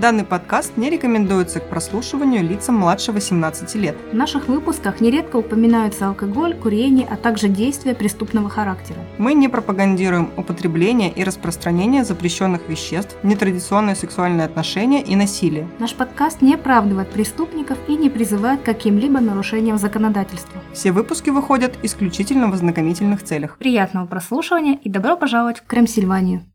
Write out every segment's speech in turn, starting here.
Данный подкаст не рекомендуется к прослушиванию лицам младше 18 лет. В наших выпусках нередко упоминаются алкоголь, курение, а также действия преступного характера. Мы не пропагандируем употребление и распространение запрещенных веществ, нетрадиционные сексуальные отношения и насилие. Наш подкаст не оправдывает преступников и не призывает к каким-либо нарушениям законодательства. Все выпуски выходят исключительно в ознакомительных целях. Приятного прослушивания и добро пожаловать в Крымсильванию.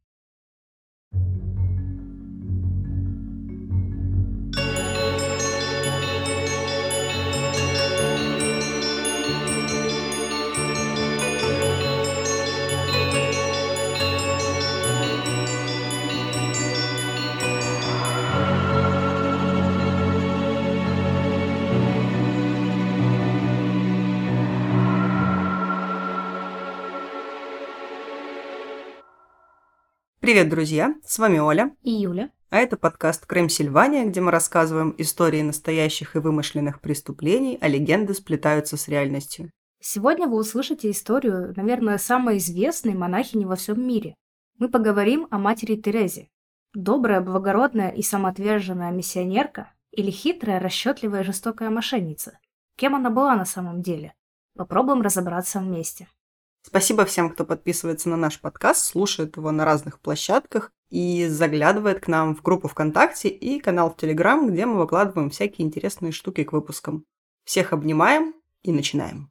Привет, друзья! С вами Оля. И Юля. А это подкаст «Крым Сильвания», где мы рассказываем истории настоящих и вымышленных преступлений, а легенды сплетаются с реальностью. Сегодня вы услышите историю, наверное, самой известной монахини во всем мире. Мы поговорим о матери Терезе. Добрая, благородная и самоотверженная миссионерка или хитрая, расчетливая и жестокая мошенница? Кем она была на самом деле? Попробуем разобраться вместе. Спасибо всем, кто подписывается на наш подкаст, слушает его на разных площадках и заглядывает к нам в группу ВКонтакте и канал в Телеграм, где мы выкладываем всякие интересные штуки к выпускам. Всех обнимаем и начинаем.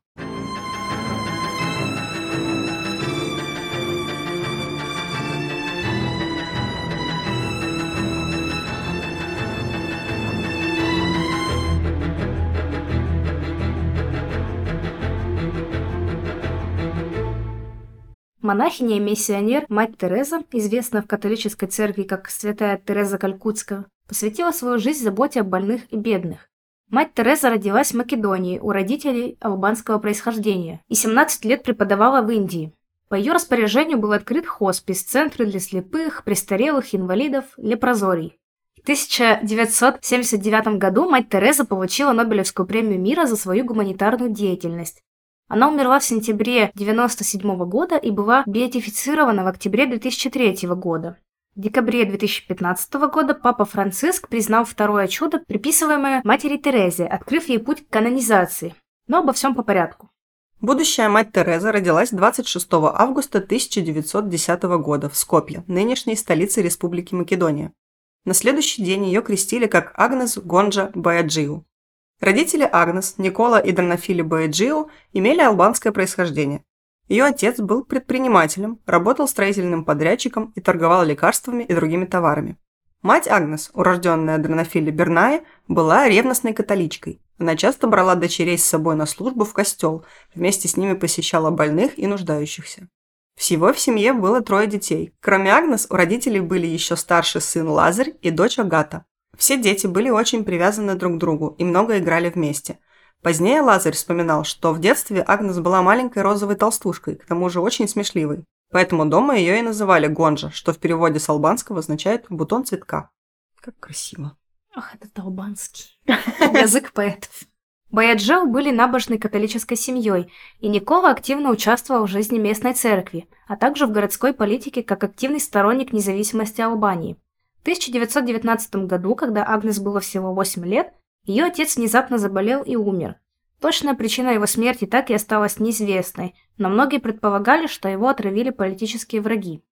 Монахиня и миссионер мать Тереза, известная в католической церкви как святая Тереза Калькутская, посвятила свою жизнь заботе о больных и бедных. Мать Тереза родилась в Македонии у родителей албанского происхождения и 17 лет преподавала в Индии. По ее распоряжению был открыт хоспис, центры для слепых, престарелых, инвалидов, лепрозорий. В 1979 году мать Тереза получила Нобелевскую премию мира за свою гуманитарную деятельность. Она умерла в сентябре 1997 года и была беатифицирована в октябре 2003 года. В декабре 2015 года папа Франциск признал второе чудо, приписываемое матери Терезе, открыв ей путь к канонизации. Но обо всем по порядку. Будущая мать Тереза родилась 26 августа 1910 года в Скопье, нынешней столице Республики Македония. На следующий день ее крестили как Агнес Гонджа Баяджиу. Родители Агнес, Никола и Дранофили Боэджио имели албанское происхождение. Ее отец был предпринимателем, работал строительным подрядчиком и торговал лекарствами и другими товарами. Мать Агнес, урожденная Дранофили Бернае, была ревностной католичкой. Она часто брала дочерей с собой на службу в костел, вместе с ними посещала больных и нуждающихся. Всего в семье было трое детей. Кроме Агнес, у родителей были еще старший сын Лазарь и дочь Агата. Все дети были очень привязаны друг к другу и много играли вместе. Позднее Лазарь вспоминал, что в детстве Агнес была маленькой розовой толстушкой, к тому же очень смешливой. Поэтому дома ее и называли Гонжа, что в переводе с албанского означает «бутон цветка». Как красиво. Ах, это албанский. Язык поэтов. Баяджел были набожной католической семьей, и Никола активно участвовал в жизни местной церкви, а также в городской политике как активный сторонник независимости Албании. 1919 году, когда Агнес было всего 8 лет, ее отец внезапно заболел и умер. Точная причина его смерти так и осталась неизвестной, но многие предполагали, что его отравили политические враги.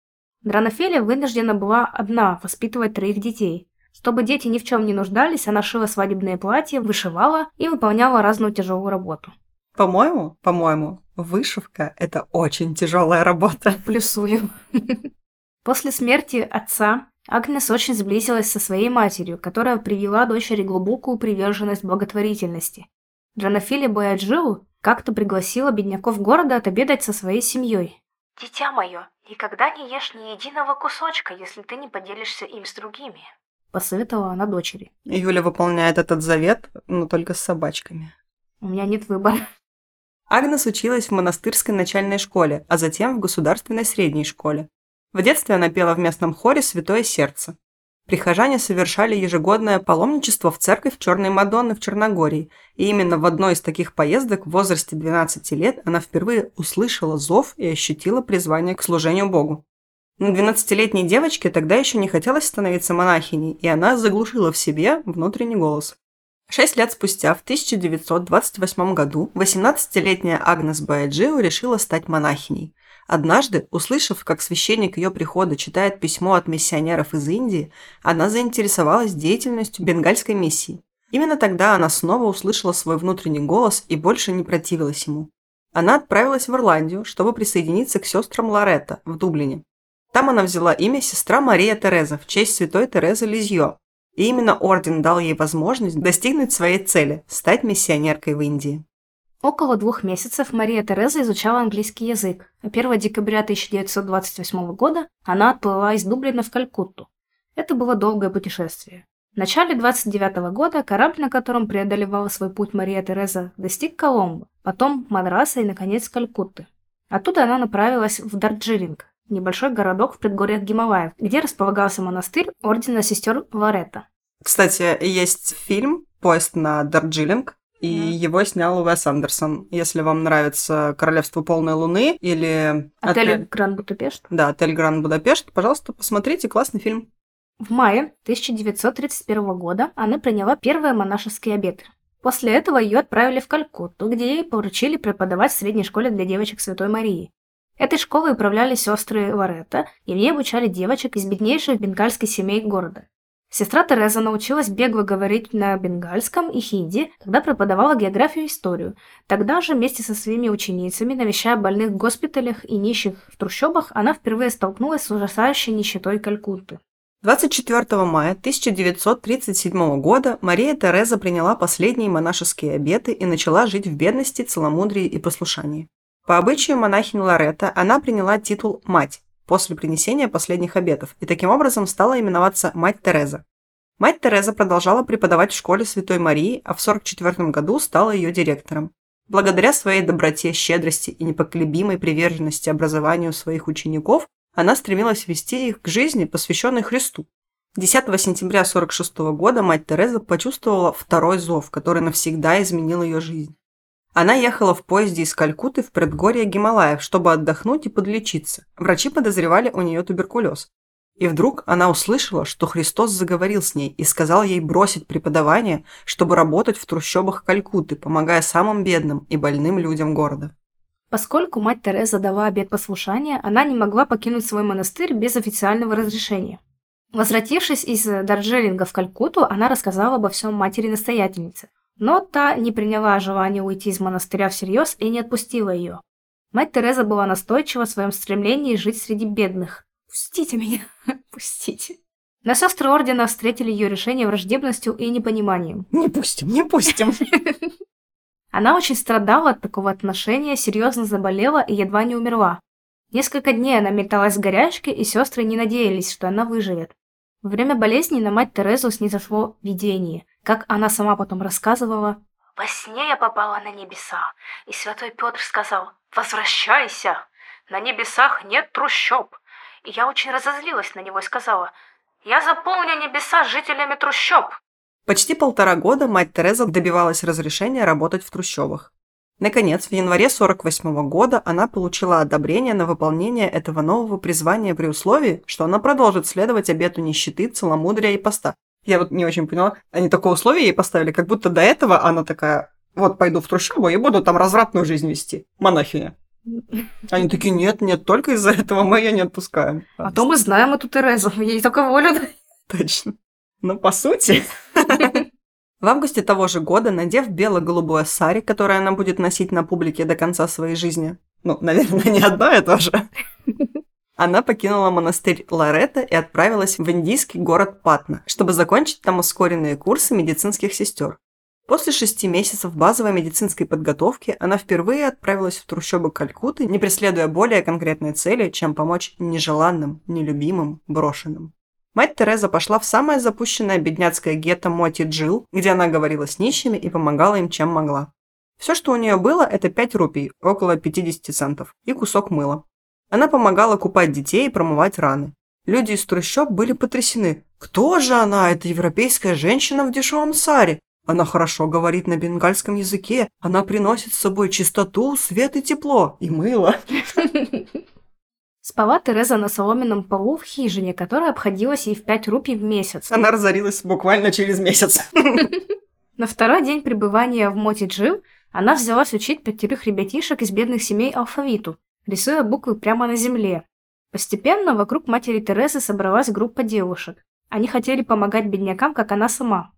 Дранофелия вынуждена была одна воспитывать троих детей. Чтобы дети ни в чем не нуждались, она шила свадебные платья, вышивала и выполняла разную тяжелую работу. По-моему, по-моему, вышивка – это очень тяжелая работа. Плюсую. После смерти отца Агнес очень сблизилась со своей матерью, которая привела дочери глубокую приверженность благотворительности. Джанафили Бояджиу как-то пригласила бедняков города отобедать со своей семьей. «Дитя мое, никогда не ешь ни единого кусочка, если ты не поделишься им с другими», – посоветовала она дочери. Юля выполняет этот завет, но только с собачками. У меня нет выбора. Агнес училась в монастырской начальной школе, а затем в государственной средней школе. В детстве она пела в местном хоре «Святое сердце». Прихожане совершали ежегодное паломничество в церковь Черной Мадонны в Черногории, и именно в одной из таких поездок в возрасте 12 лет она впервые услышала зов и ощутила призвание к служению Богу. Но 12-летней девочке тогда еще не хотелось становиться монахиней, и она заглушила в себе внутренний голос. Шесть лет спустя, в 1928 году, 18-летняя Агнес Баяджио решила стать монахиней. Однажды, услышав, как священник ее прихода читает письмо от миссионеров из Индии, она заинтересовалась деятельностью бенгальской миссии. Именно тогда она снова услышала свой внутренний голос и больше не противилась ему. Она отправилась в Ирландию, чтобы присоединиться к сестрам Лоретта в Дублине. Там она взяла имя сестра Мария Тереза в честь святой Терезы Лизьё. И именно орден дал ей возможность достигнуть своей цели – стать миссионеркой в Индии. Около двух месяцев Мария Тереза изучала английский язык, а 1 декабря 1928 года она отплыла из Дублина в Калькутту. Это было долгое путешествие. В начале 29 года корабль, на котором преодолевала свой путь Мария Тереза, достиг Коломбо, потом Мадраса и, наконец, Калькутты. Оттуда она направилась в Дарджилинг, небольшой городок в предгорьях Гималаев, где располагался монастырь Ордена Сестер Лоретта. Кстати, есть фильм «Поезд на Дарджилинг», и mm. его снял Уэс Андерсон. Если вам нравится «Королевство полной луны» или... Отель, отель... Гранд Будапешт. Да, «Отель Гранд Будапешт», пожалуйста, посмотрите, классный фильм. В мае 1931 года она приняла первые монашеские обеты. После этого ее отправили в Калькутту, где ей поручили преподавать в средней школе для девочек Святой Марии. Этой школой управляли сестры Лоретта, и в ней обучали девочек из беднейших бенгальских семей города. Сестра Тереза научилась бегло говорить на бенгальском и хинди, когда преподавала географию и историю. Тогда же вместе со своими ученицами, навещая больных в госпиталях и нищих в трущобах, она впервые столкнулась с ужасающей нищетой Калькутты. 24 мая 1937 года Мария Тереза приняла последние монашеские обеты и начала жить в бедности, целомудрии и послушании. По обычаю монахини Лоретта она приняла титул «мать» после принесения последних обетов и таким образом стала именоваться «Мать Тереза». Мать Тереза продолжала преподавать в школе Святой Марии, а в 1944 году стала ее директором. Благодаря своей доброте, щедрости и непоколебимой приверженности образованию своих учеников, она стремилась вести их к жизни, посвященной Христу. 10 сентября 1946 года мать Тереза почувствовала второй зов, который навсегда изменил ее жизнь. Она ехала в поезде из Калькутты в предгорье Гималаев, чтобы отдохнуть и подлечиться. Врачи подозревали у нее туберкулез. И вдруг она услышала, что Христос заговорил с ней и сказал ей бросить преподавание, чтобы работать в трущобах Калькутты, помогая самым бедным и больным людям города. Поскольку мать Тереза дала обет послушания, она не могла покинуть свой монастырь без официального разрешения. Возвратившись из Дарджелинга в Калькутту, она рассказала обо всем матери-настоятельнице. Но та не приняла желание уйти из монастыря всерьез и не отпустила ее. Мать Тереза была настойчива в своем стремлении жить среди бедных. «Пустите меня, пустите». Но сестры Ордена встретили ее решение враждебностью и непониманием. «Не пустим, не пустим». Она очень страдала от такого отношения, серьезно заболела и едва не умерла. Несколько дней она металась в горячке, и сестры не надеялись, что она выживет. Во время болезни на мать Терезу снизошло видение. Как она сама потом рассказывала, «Во сне я попала на небеса, и святой Петр сказал, «Возвращайся! На небесах нет трущоб!» И я очень разозлилась на него и сказала, «Я заполню небеса жителями трущоб!» Почти полтора года мать Тереза добивалась разрешения работать в трущобах. Наконец, в январе 1948 года она получила одобрение на выполнение этого нового призвания при условии, что она продолжит следовать обету нищеты, целомудрия и поста. Я вот не очень поняла, они такое условие ей поставили, как будто до этого она такая, вот пойду в трущобу и буду там развратную жизнь вести, монахиня. Они такие, нет, нет, только из-за этого мы ее не отпускаем. А то мы знаем эту Терезу, ей только волю. Точно. Ну, по сути. В августе того же года, надев бело-голубое сари, которое она будет носить на публике до конца своей жизни, ну, наверное, не одна и тоже, она покинула монастырь Лоретта и отправилась в индийский город Патна, чтобы закончить там ускоренные курсы медицинских сестер. После шести месяцев базовой медицинской подготовки она впервые отправилась в трущобы Калькутты, не преследуя более конкретной цели, чем помочь нежеланным, нелюбимым, брошенным. Мать Тереза пошла в самое запущенное бедняцкое гетто Моти Джил, где она говорила с нищими и помогала им чем могла. Все, что у нее было, это 5 рупий, около 50 центов, и кусок мыла. Она помогала купать детей и промывать раны. Люди из трущоб были потрясены. Кто же она, эта европейская женщина в дешевом саре? Она хорошо говорит на бенгальском языке. Она приносит с собой чистоту, свет и тепло. И мыло. Спала Тереза на соломенном полу в хижине, которая обходилась ей в 5 рупий в месяц. Она разорилась буквально через месяц. На второй день пребывания в Моти Джим она взялась учить пятерых ребятишек из бедных семей алфавиту, рисуя буквы прямо на земле. Постепенно вокруг матери Терезы собралась группа девушек. Они хотели помогать беднякам, как она сама.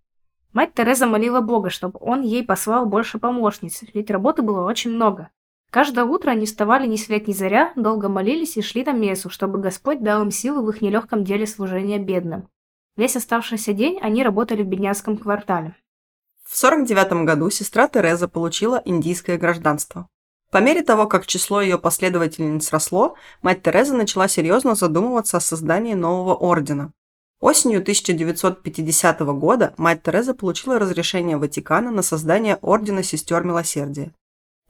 Мать Тереза молила Бога, чтобы он ей послал больше помощниц, ведь работы было очень много. Каждое утро они вставали ни свет ни заря, долго молились и шли на мессу, чтобы Господь дал им силы в их нелегком деле служения бедным. Весь оставшийся день они работали в бедняцком квартале. В 49 году сестра Тереза получила индийское гражданство. По мере того, как число ее последовательниц росло, мать Тереза начала серьезно задумываться о создании нового ордена. Осенью 1950 года мать Тереза получила разрешение Ватикана на создание Ордена Сестер Милосердия.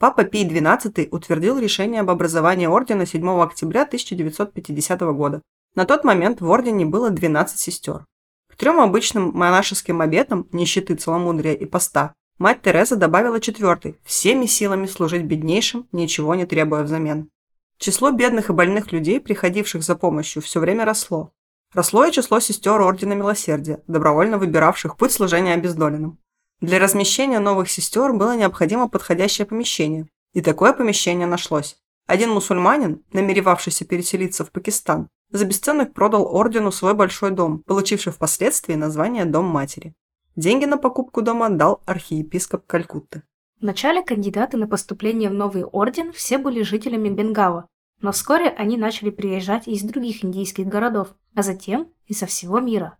Папа Пий XII утвердил решение об образовании ордена 7 октября 1950 года. На тот момент в ордене было 12 сестер. К трем обычным монашеским обетам – нищеты, целомудрия и поста – мать Тереза добавила четвертый – всеми силами служить беднейшим, ничего не требуя взамен. Число бедных и больных людей, приходивших за помощью, все время росло. Росло и число сестер Ордена Милосердия, добровольно выбиравших путь служения обездоленным. Для размещения новых сестер было необходимо подходящее помещение, и такое помещение нашлось. Один мусульманин, намеревавшийся переселиться в Пакистан, за бесценок продал ордену свой большой дом, получивший впоследствии название «Дом матери». Деньги на покупку дома дал архиепископ Калькутты. Вначале кандидаты на поступление в новый орден все были жителями Бенгала, но вскоре они начали приезжать из других индийских городов, а затем и со всего мира.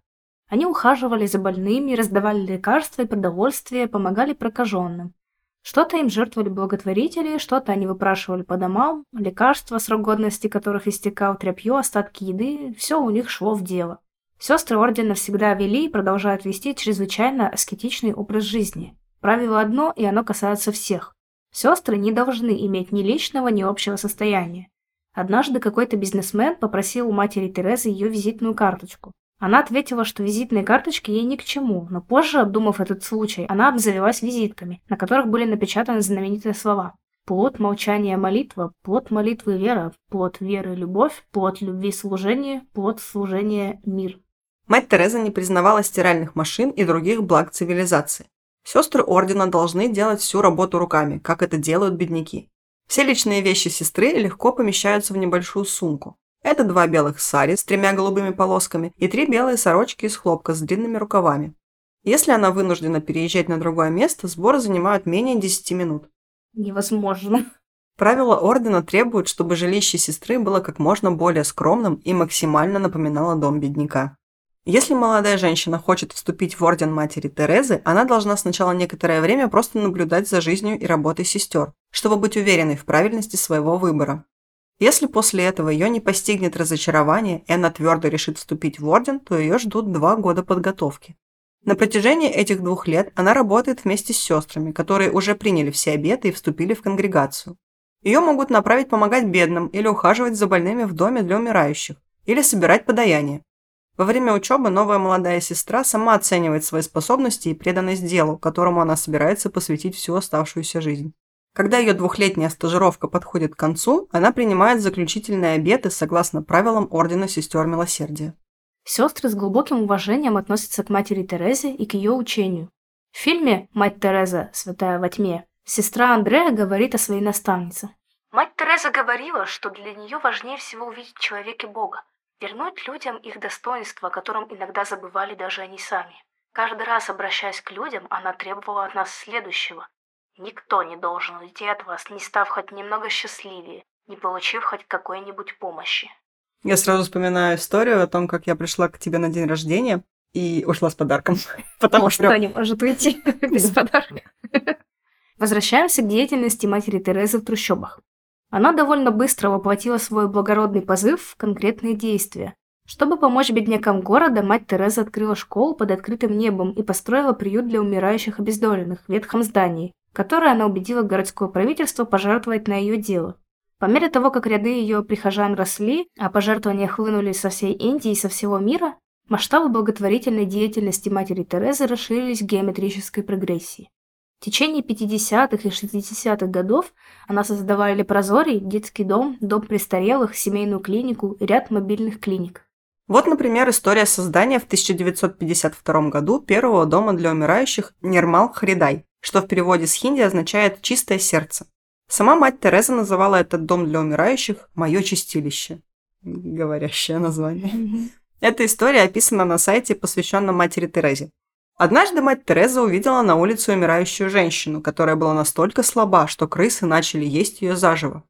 Они ухаживали за больными, раздавали лекарства и продовольствие, помогали прокаженным. Что-то им жертвовали благотворители, что-то они выпрашивали по домам, лекарства, срок годности которых истекал, тряпье, остатки еды – все у них шло в дело. Сестры ордена всегда вели и продолжают вести чрезвычайно аскетичный образ жизни. Правило одно, и оно касается всех. Сестры не должны иметь ни личного, ни общего состояния. Однажды какой-то бизнесмен попросил у матери Терезы ее визитную карточку. Она ответила, что визитные карточки ей ни к чему, но позже, обдумав этот случай, она обзавелась визитками, на которых были напечатаны знаменитые слова «Плод молчания молитва, плод молитвы вера, плод веры любовь, плод любви служение, плод служения мир». Мать Тереза не признавала стиральных машин и других благ цивилизации. Сестры ордена должны делать всю работу руками, как это делают бедняки. Все личные вещи сестры легко помещаются в небольшую сумку. Это два белых сари с тремя голубыми полосками и три белые сорочки из хлопка с длинными рукавами. Если она вынуждена переезжать на другое место, сборы занимают менее 10 минут. Невозможно. Правила ордена требуют, чтобы жилище сестры было как можно более скромным и максимально напоминало дом бедняка. Если молодая женщина хочет вступить в орден матери Терезы, она должна сначала некоторое время просто наблюдать за жизнью и работой сестер, чтобы быть уверенной в правильности своего выбора. Если после этого ее не постигнет разочарование, и она твердо решит вступить в орден, то ее ждут два года подготовки. На протяжении этих двух лет она работает вместе с сестрами, которые уже приняли все обеты и вступили в конгрегацию. Ее могут направить помогать бедным или ухаживать за больными в доме для умирающих, или собирать подаяние. Во время учебы новая молодая сестра сама оценивает свои способности и преданность делу, которому она собирается посвятить всю оставшуюся жизнь. Когда ее двухлетняя стажировка подходит к концу, она принимает заключительные обеты согласно правилам Ордена Сестер Милосердия. Сестры с глубоким уважением относятся к матери Терезе и к ее учению. В фильме «Мать Тереза. Святая во тьме» сестра Андрея говорит о своей наставнице. Мать Тереза говорила, что для нее важнее всего увидеть в человеке Бога, вернуть людям их достоинство, о котором иногда забывали даже они сами. Каждый раз, обращаясь к людям, она требовала от нас следующего Никто не должен уйти от вас, не став хоть немного счастливее, не получив хоть какой-нибудь помощи. Я сразу вспоминаю историю о том, как я пришла к тебе на день рождения и ушла с подарком. Потому что... Кто не может уйти без подарка. Возвращаемся к деятельности матери Терезы в трущобах. Она довольно быстро воплотила свой благородный позыв в конкретные действия. Чтобы помочь беднякам города, мать Тереза открыла школу под открытым небом и построила приют для умирающих обездоленных в ветхом здании, которое она убедила городское правительство пожертвовать на ее дело. По мере того, как ряды ее прихожан росли, а пожертвования хлынули со всей Индии и со всего мира, масштабы благотворительной деятельности матери Терезы расширились в геометрической прогрессии. В течение 50-х и 60-х годов она создавала лепрозорий, детский дом, дом престарелых, семейную клинику и ряд мобильных клиник. Вот, например, история создания в 1952 году первого дома для умирающих Нирмал Хридай, что в переводе с хинди означает «чистое сердце». Сама мать Тереза называла этот дом для умирающих «моё чистилище». Говорящее название. Эта история описана на сайте, посвященном матери Терезе. Однажды мать Тереза увидела на улице умирающую женщину, которая была настолько слаба, что крысы начали есть ее заживо.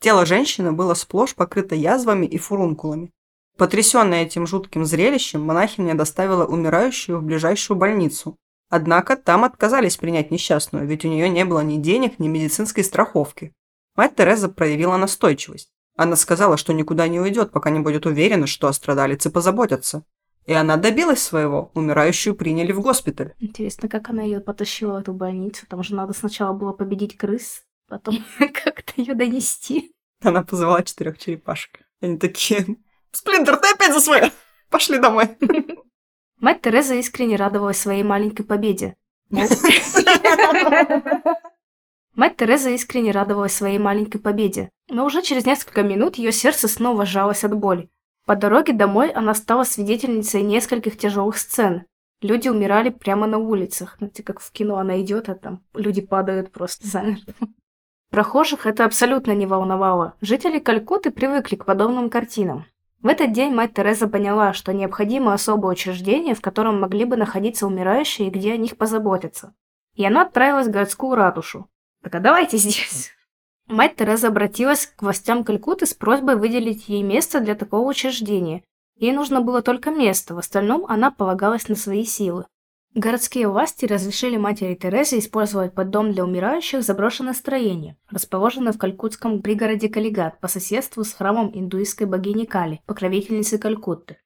Тело женщины было сплошь покрыто язвами и фурункулами. Потрясенная этим жутким зрелищем, монахиня доставила умирающую в ближайшую больницу. Однако там отказались принять несчастную, ведь у нее не было ни денег, ни медицинской страховки. Мать Тереза проявила настойчивость. Она сказала, что никуда не уйдет, пока не будет уверена, что о страдалице позаботятся. И она добилась своего. Умирающую приняли в госпиталь. Интересно, как она ее потащила в эту больницу? Там же надо сначала было победить крыс, потом как-то ее донести. Она позвала четырех черепашек. Они такие, Сплинтер, ты опять за свое! Пошли домой. Мать Тереза искренне радовалась своей маленькой победе. Мать Тереза искренне радовалась своей маленькой победе, но уже через несколько минут ее сердце снова сжалось от боли. По дороге домой она стала свидетельницей нескольких тяжелых сцен. Люди умирали прямо на улицах. Знаете, как в кино она идет, а там люди падают просто замертво. Прохожих это абсолютно не волновало. Жители Калькутты привыкли к подобным картинам. В этот день мать Тереза поняла, что необходимо особое учреждение, в котором могли бы находиться умирающие и где о них позаботиться. И она отправилась в городскую ратушу. Так а давайте здесь. Мать Тереза обратилась к властям Калькутты с просьбой выделить ей место для такого учреждения. Ей нужно было только место, в остальном она полагалась на свои силы. Городские власти разрешили матери Терезе использовать под дом для умирающих заброшенное строение, расположенное в калькутском пригороде Калигат по соседству с храмом индуистской богини Кали, покровительницы Калькутты.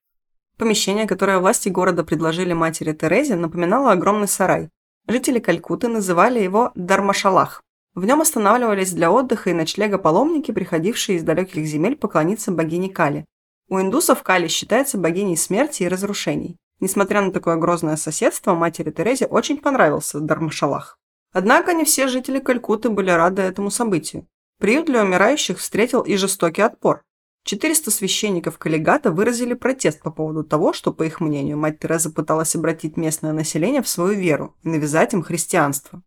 Помещение, которое власти города предложили матери Терезе, напоминало огромный сарай. Жители Калькутты называли его Дармашалах. В нем останавливались для отдыха и ночлега паломники, приходившие из далеких земель поклониться богине Кали. У индусов Кали считается богиней смерти и разрушений. Несмотря на такое грозное соседство, матери Терезе очень понравился Дармашалах. Однако не все жители Калькутты были рады этому событию. Приют для умирающих встретил и жестокий отпор. 400 священников коллегата выразили протест по поводу того, что, по их мнению, мать Тереза пыталась обратить местное население в свою веру и навязать им христианство.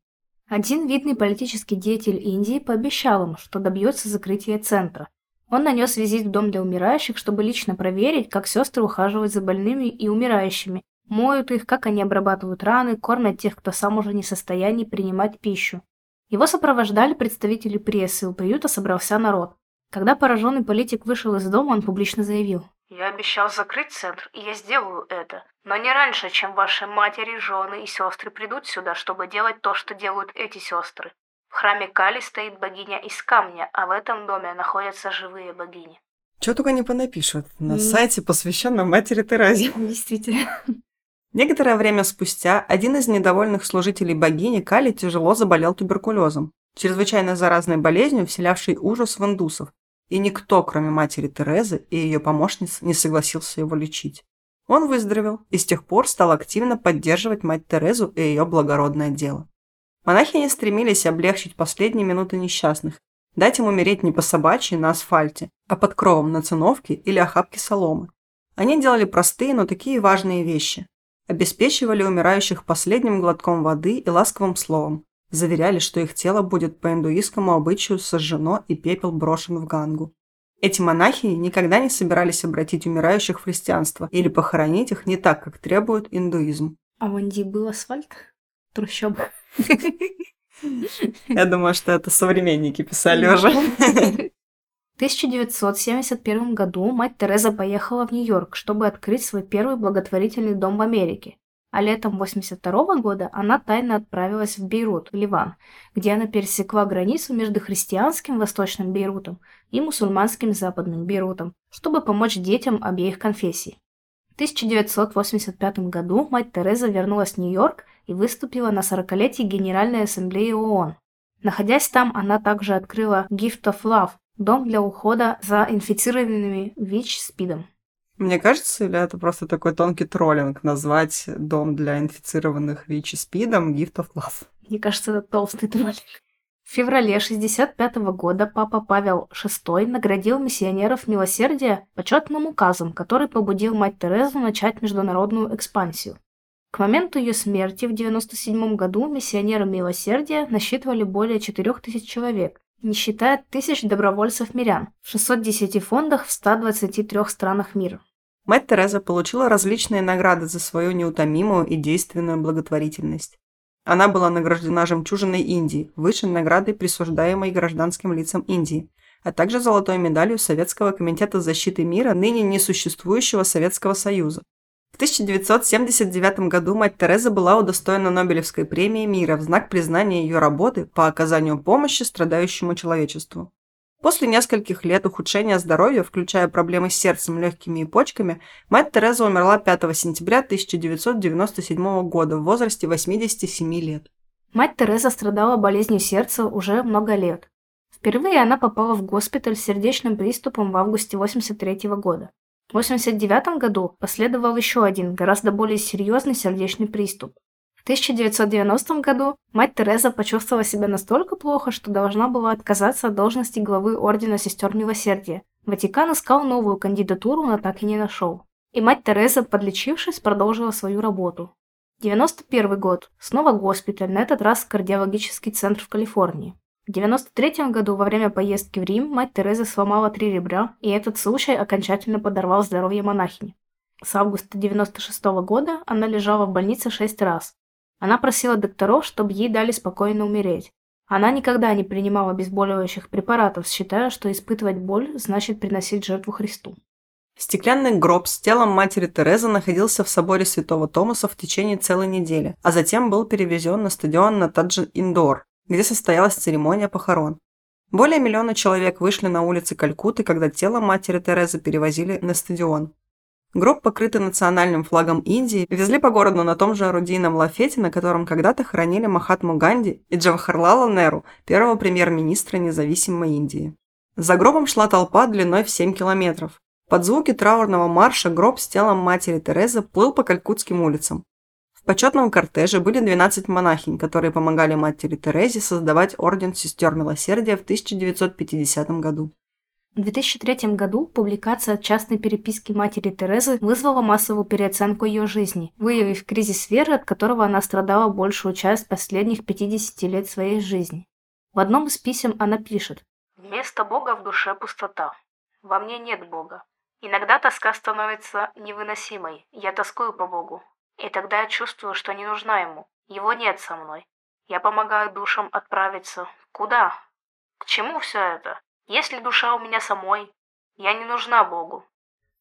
Один видный политический деятель Индии пообещал им, что добьется закрытия центра, он нанес визит в дом для умирающих, чтобы лично проверить, как сестры ухаживают за больными и умирающими, моют их, как они обрабатывают раны, кормят тех, кто сам уже не в состоянии принимать пищу. Его сопровождали представители прессы, у приюта собрался народ. Когда пораженный политик вышел из дома, он публично заявил. «Я обещал закрыть центр, и я сделаю это. Но не раньше, чем ваши матери, жены и сестры придут сюда, чтобы делать то, что делают эти сестры. В храме Кали стоит богиня из камня, а в этом доме находятся живые богини. Чего только не понапишут на mm. сайте, посвященном матери Терезе. Действительно. Некоторое время спустя один из недовольных служителей богини Кали тяжело заболел туберкулезом, чрезвычайно заразной болезнью, вселявшей ужас в индусов, и никто, кроме матери Терезы и ее помощниц, не согласился его лечить. Он выздоровел и с тех пор стал активно поддерживать мать Терезу и ее благородное дело. Монахини стремились облегчить последние минуты несчастных, дать им умереть не по собачьи на асфальте, а под кровом на циновке или охапке соломы. Они делали простые, но такие важные вещи. Обеспечивали умирающих последним глотком воды и ласковым словом. Заверяли, что их тело будет по индуистскому обычаю сожжено и пепел брошен в Гангу. Эти монахи никогда не собирались обратить умирающих в христианство или похоронить их не так, как требует индуизм. А в Индии был асфальт? Трущобы? Я думаю, что это современники писали уже. В 1971 году мать Тереза поехала в Нью-Йорк, чтобы открыть свой первый благотворительный дом в Америке. А летом 1982 года она тайно отправилась в Бейрут, в Ливан, где она пересекла границу между христианским Восточным Бейрутом и мусульманским Западным Бейрутом, чтобы помочь детям обеих конфессий. В 1985 году мать Тереза вернулась в Нью-Йорк и выступила на 40-летии Генеральной Ассамблеи ООН. Находясь там, она также открыла Gift of Love – дом для ухода за инфицированными ВИЧ-СПИДом. Мне кажется, или это просто такой тонкий троллинг назвать дом для инфицированных ВИЧ и СПИДом Gift of Love? Мне кажется, это толстый троллик. В феврале 65 года папа Павел VI наградил миссионеров милосердия почетным указом, который побудил мать Терезу начать международную экспансию. К моменту ее смерти в 97 году миссионеры милосердия насчитывали более 4000 человек, не считая тысяч добровольцев-мирян в 610 фондах в 123 странах мира. Мать Тереза получила различные награды за свою неутомимую и действенную благотворительность. Она была награждена жемчужиной Индии, высшей наградой, присуждаемой гражданским лицам Индии, а также золотой медалью Советского комитета защиты мира, ныне несуществующего Советского Союза. В 1979 году мать Тереза была удостоена Нобелевской премии мира в знак признания ее работы по оказанию помощи страдающему человечеству. После нескольких лет ухудшения здоровья, включая проблемы с сердцем, легкими и почками, мать Тереза умерла 5 сентября 1997 года в возрасте 87 лет. Мать Тереза страдала болезнью сердца уже много лет. Впервые она попала в госпиталь с сердечным приступом в августе 1983 года. В 1989 году последовал еще один, гораздо более серьезный сердечный приступ. В 1990 году мать Тереза почувствовала себя настолько плохо, что должна была отказаться от должности главы Ордена Сестер Милосердия. Ватикан искал новую кандидатуру, но так и не нашел. И мать Тереза, подлечившись, продолжила свою работу. 91 год. Снова госпиталь, на этот раз кардиологический центр в Калифорнии. В 93 году во время поездки в Рим мать Тереза сломала три ребра, и этот случай окончательно подорвал здоровье монахини. С августа 96 года она лежала в больнице шесть раз, она просила докторов, чтобы ей дали спокойно умереть. Она никогда не принимала обезболивающих препаратов, считая, что испытывать боль значит приносить жертву Христу. Стеклянный гроб с телом матери Терезы находился в соборе Святого Томаса в течение целой недели, а затем был перевезен на стадион Натаджи Индор, где состоялась церемония похорон. Более миллиона человек вышли на улицы Калькутты, когда тело матери Терезы перевозили на стадион. Гроб, покрытый национальным флагом Индии, везли по городу на том же орудийном лафете, на котором когда-то хоронили Махатму Ганди и Джавахарлала Неру, первого премьер-министра независимой Индии. За гробом шла толпа длиной в 7 километров. Под звуки траурного марша гроб с телом матери Терезы плыл по калькутским улицам. В почетном кортеже были 12 монахинь, которые помогали матери Терезе создавать Орден Сестер Милосердия в 1950 году. В 2003 году публикация частной переписки матери Терезы вызвала массовую переоценку ее жизни, выявив кризис веры, от которого она страдала большую часть последних 50 лет своей жизни. В одном из писем она пишет «Вместо Бога в душе пустота. Во мне нет Бога. Иногда тоска становится невыносимой. Я тоскую по Богу. И тогда я чувствую, что не нужна Ему. Его нет со мной. Я помогаю душам отправиться. Куда? К чему все это? Если душа у меня самой, я не нужна Богу.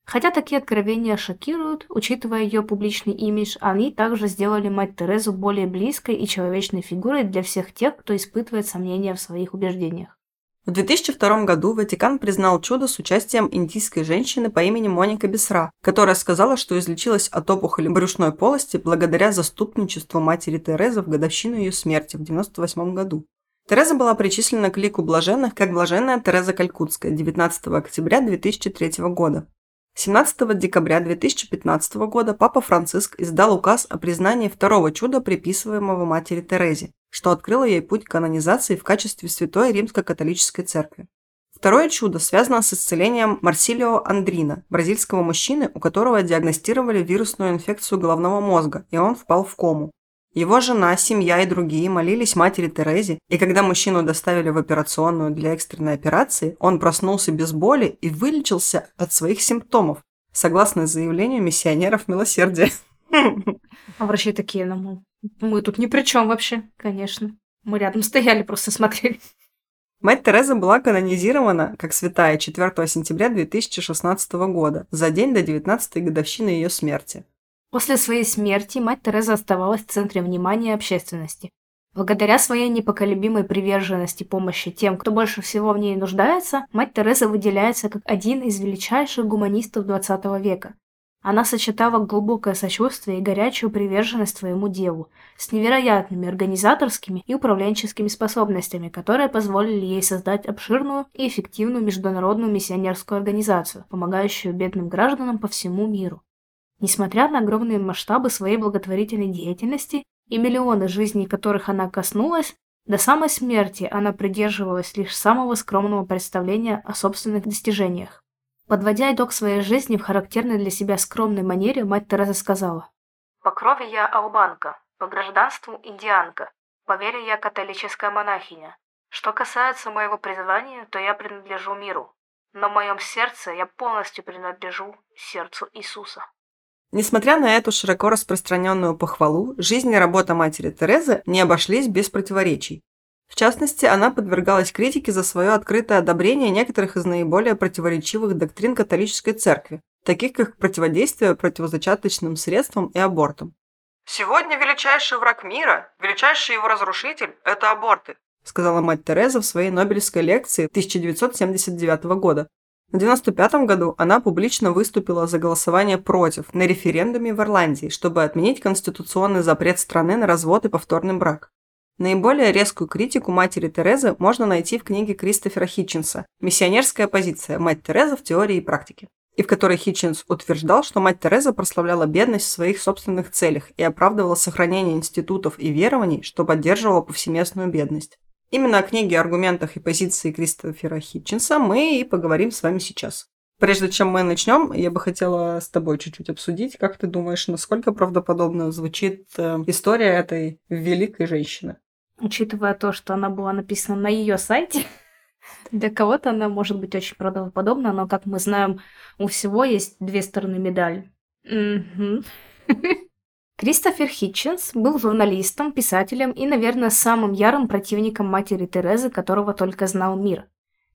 Хотя такие откровения шокируют, учитывая ее публичный имидж, они также сделали мать Терезу более близкой и человечной фигурой для всех тех, кто испытывает сомнения в своих убеждениях. В 2002 году Ватикан признал чудо с участием индийской женщины по имени Моника Бесра, которая сказала, что излечилась от опухоли брюшной полости благодаря заступничеству матери Терезы в годовщину ее смерти в 1998 году. Тереза была причислена к лику блаженных как блаженная Тереза Калькутская 19 октября 2003 года. 17 декабря 2015 года Папа Франциск издал указ о признании второго чуда, приписываемого матери Терезе, что открыло ей путь к канонизации в качестве святой римско-католической церкви. Второе чудо связано с исцелением Марсилио Андрина, бразильского мужчины, у которого диагностировали вирусную инфекцию головного мозга, и он впал в кому. Его жена, семья и другие молились матери Терезе, и когда мужчину доставили в операционную для экстренной операции, он проснулся без боли и вылечился от своих симптомов, согласно заявлению миссионеров милосердия. А врачи такие, ну, мы тут ни при чем вообще, конечно. Мы рядом стояли, просто смотрели. Мать Тереза была канонизирована как святая 4 сентября 2016 года, за день до 19-й годовщины ее смерти. После своей смерти мать Тереза оставалась в центре внимания общественности. Благодаря своей непоколебимой приверженности помощи тем, кто больше всего в ней нуждается, мать Тереза выделяется как один из величайших гуманистов XX века. Она сочетала глубокое сочувствие и горячую приверженность своему делу с невероятными организаторскими и управленческими способностями, которые позволили ей создать обширную и эффективную международную миссионерскую организацию, помогающую бедным гражданам по всему миру. Несмотря на огромные масштабы своей благотворительной деятельности, и миллионы жизней, которых она коснулась, до самой смерти она придерживалась лишь самого скромного представления о собственных достижениях. Подводя итог своей жизни в характерной для себя скромной манере, мать Тереза сказала. «По крови я албанка, по гражданству индианка, по вере я католическая монахиня. Что касается моего призвания, то я принадлежу миру, но в моем сердце я полностью принадлежу сердцу Иисуса». Несмотря на эту широко распространенную похвалу, жизнь и работа матери Терезы не обошлись без противоречий. В частности, она подвергалась критике за свое открытое одобрение некоторых из наиболее противоречивых доктрин католической церкви, таких как противодействие противозачаточным средствам и абортам. «Сегодня величайший враг мира, величайший его разрушитель – это аборты», сказала мать Тереза в своей Нобелевской лекции 1979 года, в 1995 году она публично выступила за голосование против на референдуме в Ирландии, чтобы отменить конституционный запрет страны на развод и повторный брак. Наиболее резкую критику матери Терезы можно найти в книге Кристофера Хитчинса «Миссионерская позиция. Мать Тереза в теории и практике», и в которой Хитчинс утверждал, что мать Тереза прославляла бедность в своих собственных целях и оправдывала сохранение институтов и верований, что поддерживало повсеместную бедность. Именно о книге, аргументах и позиции Кристофера Хитчинса мы и поговорим с вами сейчас. Прежде чем мы начнем, я бы хотела с тобой чуть-чуть обсудить, как ты думаешь, насколько правдоподобно звучит э, история этой великой женщины? Учитывая то, что она была написана на ее сайте, для кого-то она может быть очень правдоподобна, но, как мы знаем, у всего есть две стороны медали. Кристофер Хитчинс был журналистом, писателем и, наверное, самым ярым противником матери Терезы, которого только знал мир.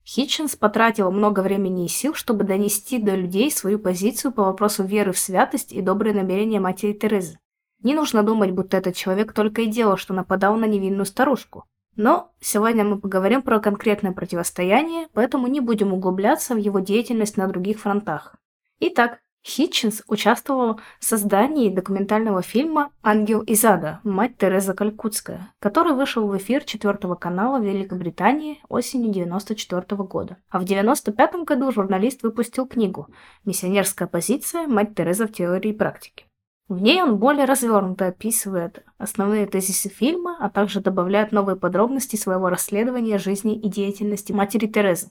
Хитчинс потратил много времени и сил, чтобы донести до людей свою позицию по вопросу веры в святость и добрые намерения матери Терезы. Не нужно думать, будто этот человек только и делал, что нападал на невинную старушку. Но сегодня мы поговорим про конкретное противостояние, поэтому не будем углубляться в его деятельность на других фронтах. Итак, Хитчинс участвовал в создании документального фильма «Ангел из ада. Мать Тереза Калькутская», который вышел в эфир 4 канала в Великобритании осенью 1994 года. А в 1995 году журналист выпустил книгу «Миссионерская позиция. Мать Тереза в теории и практике». В ней он более развернуто описывает основные тезисы фильма, а также добавляет новые подробности своего расследования жизни и деятельности матери Терезы.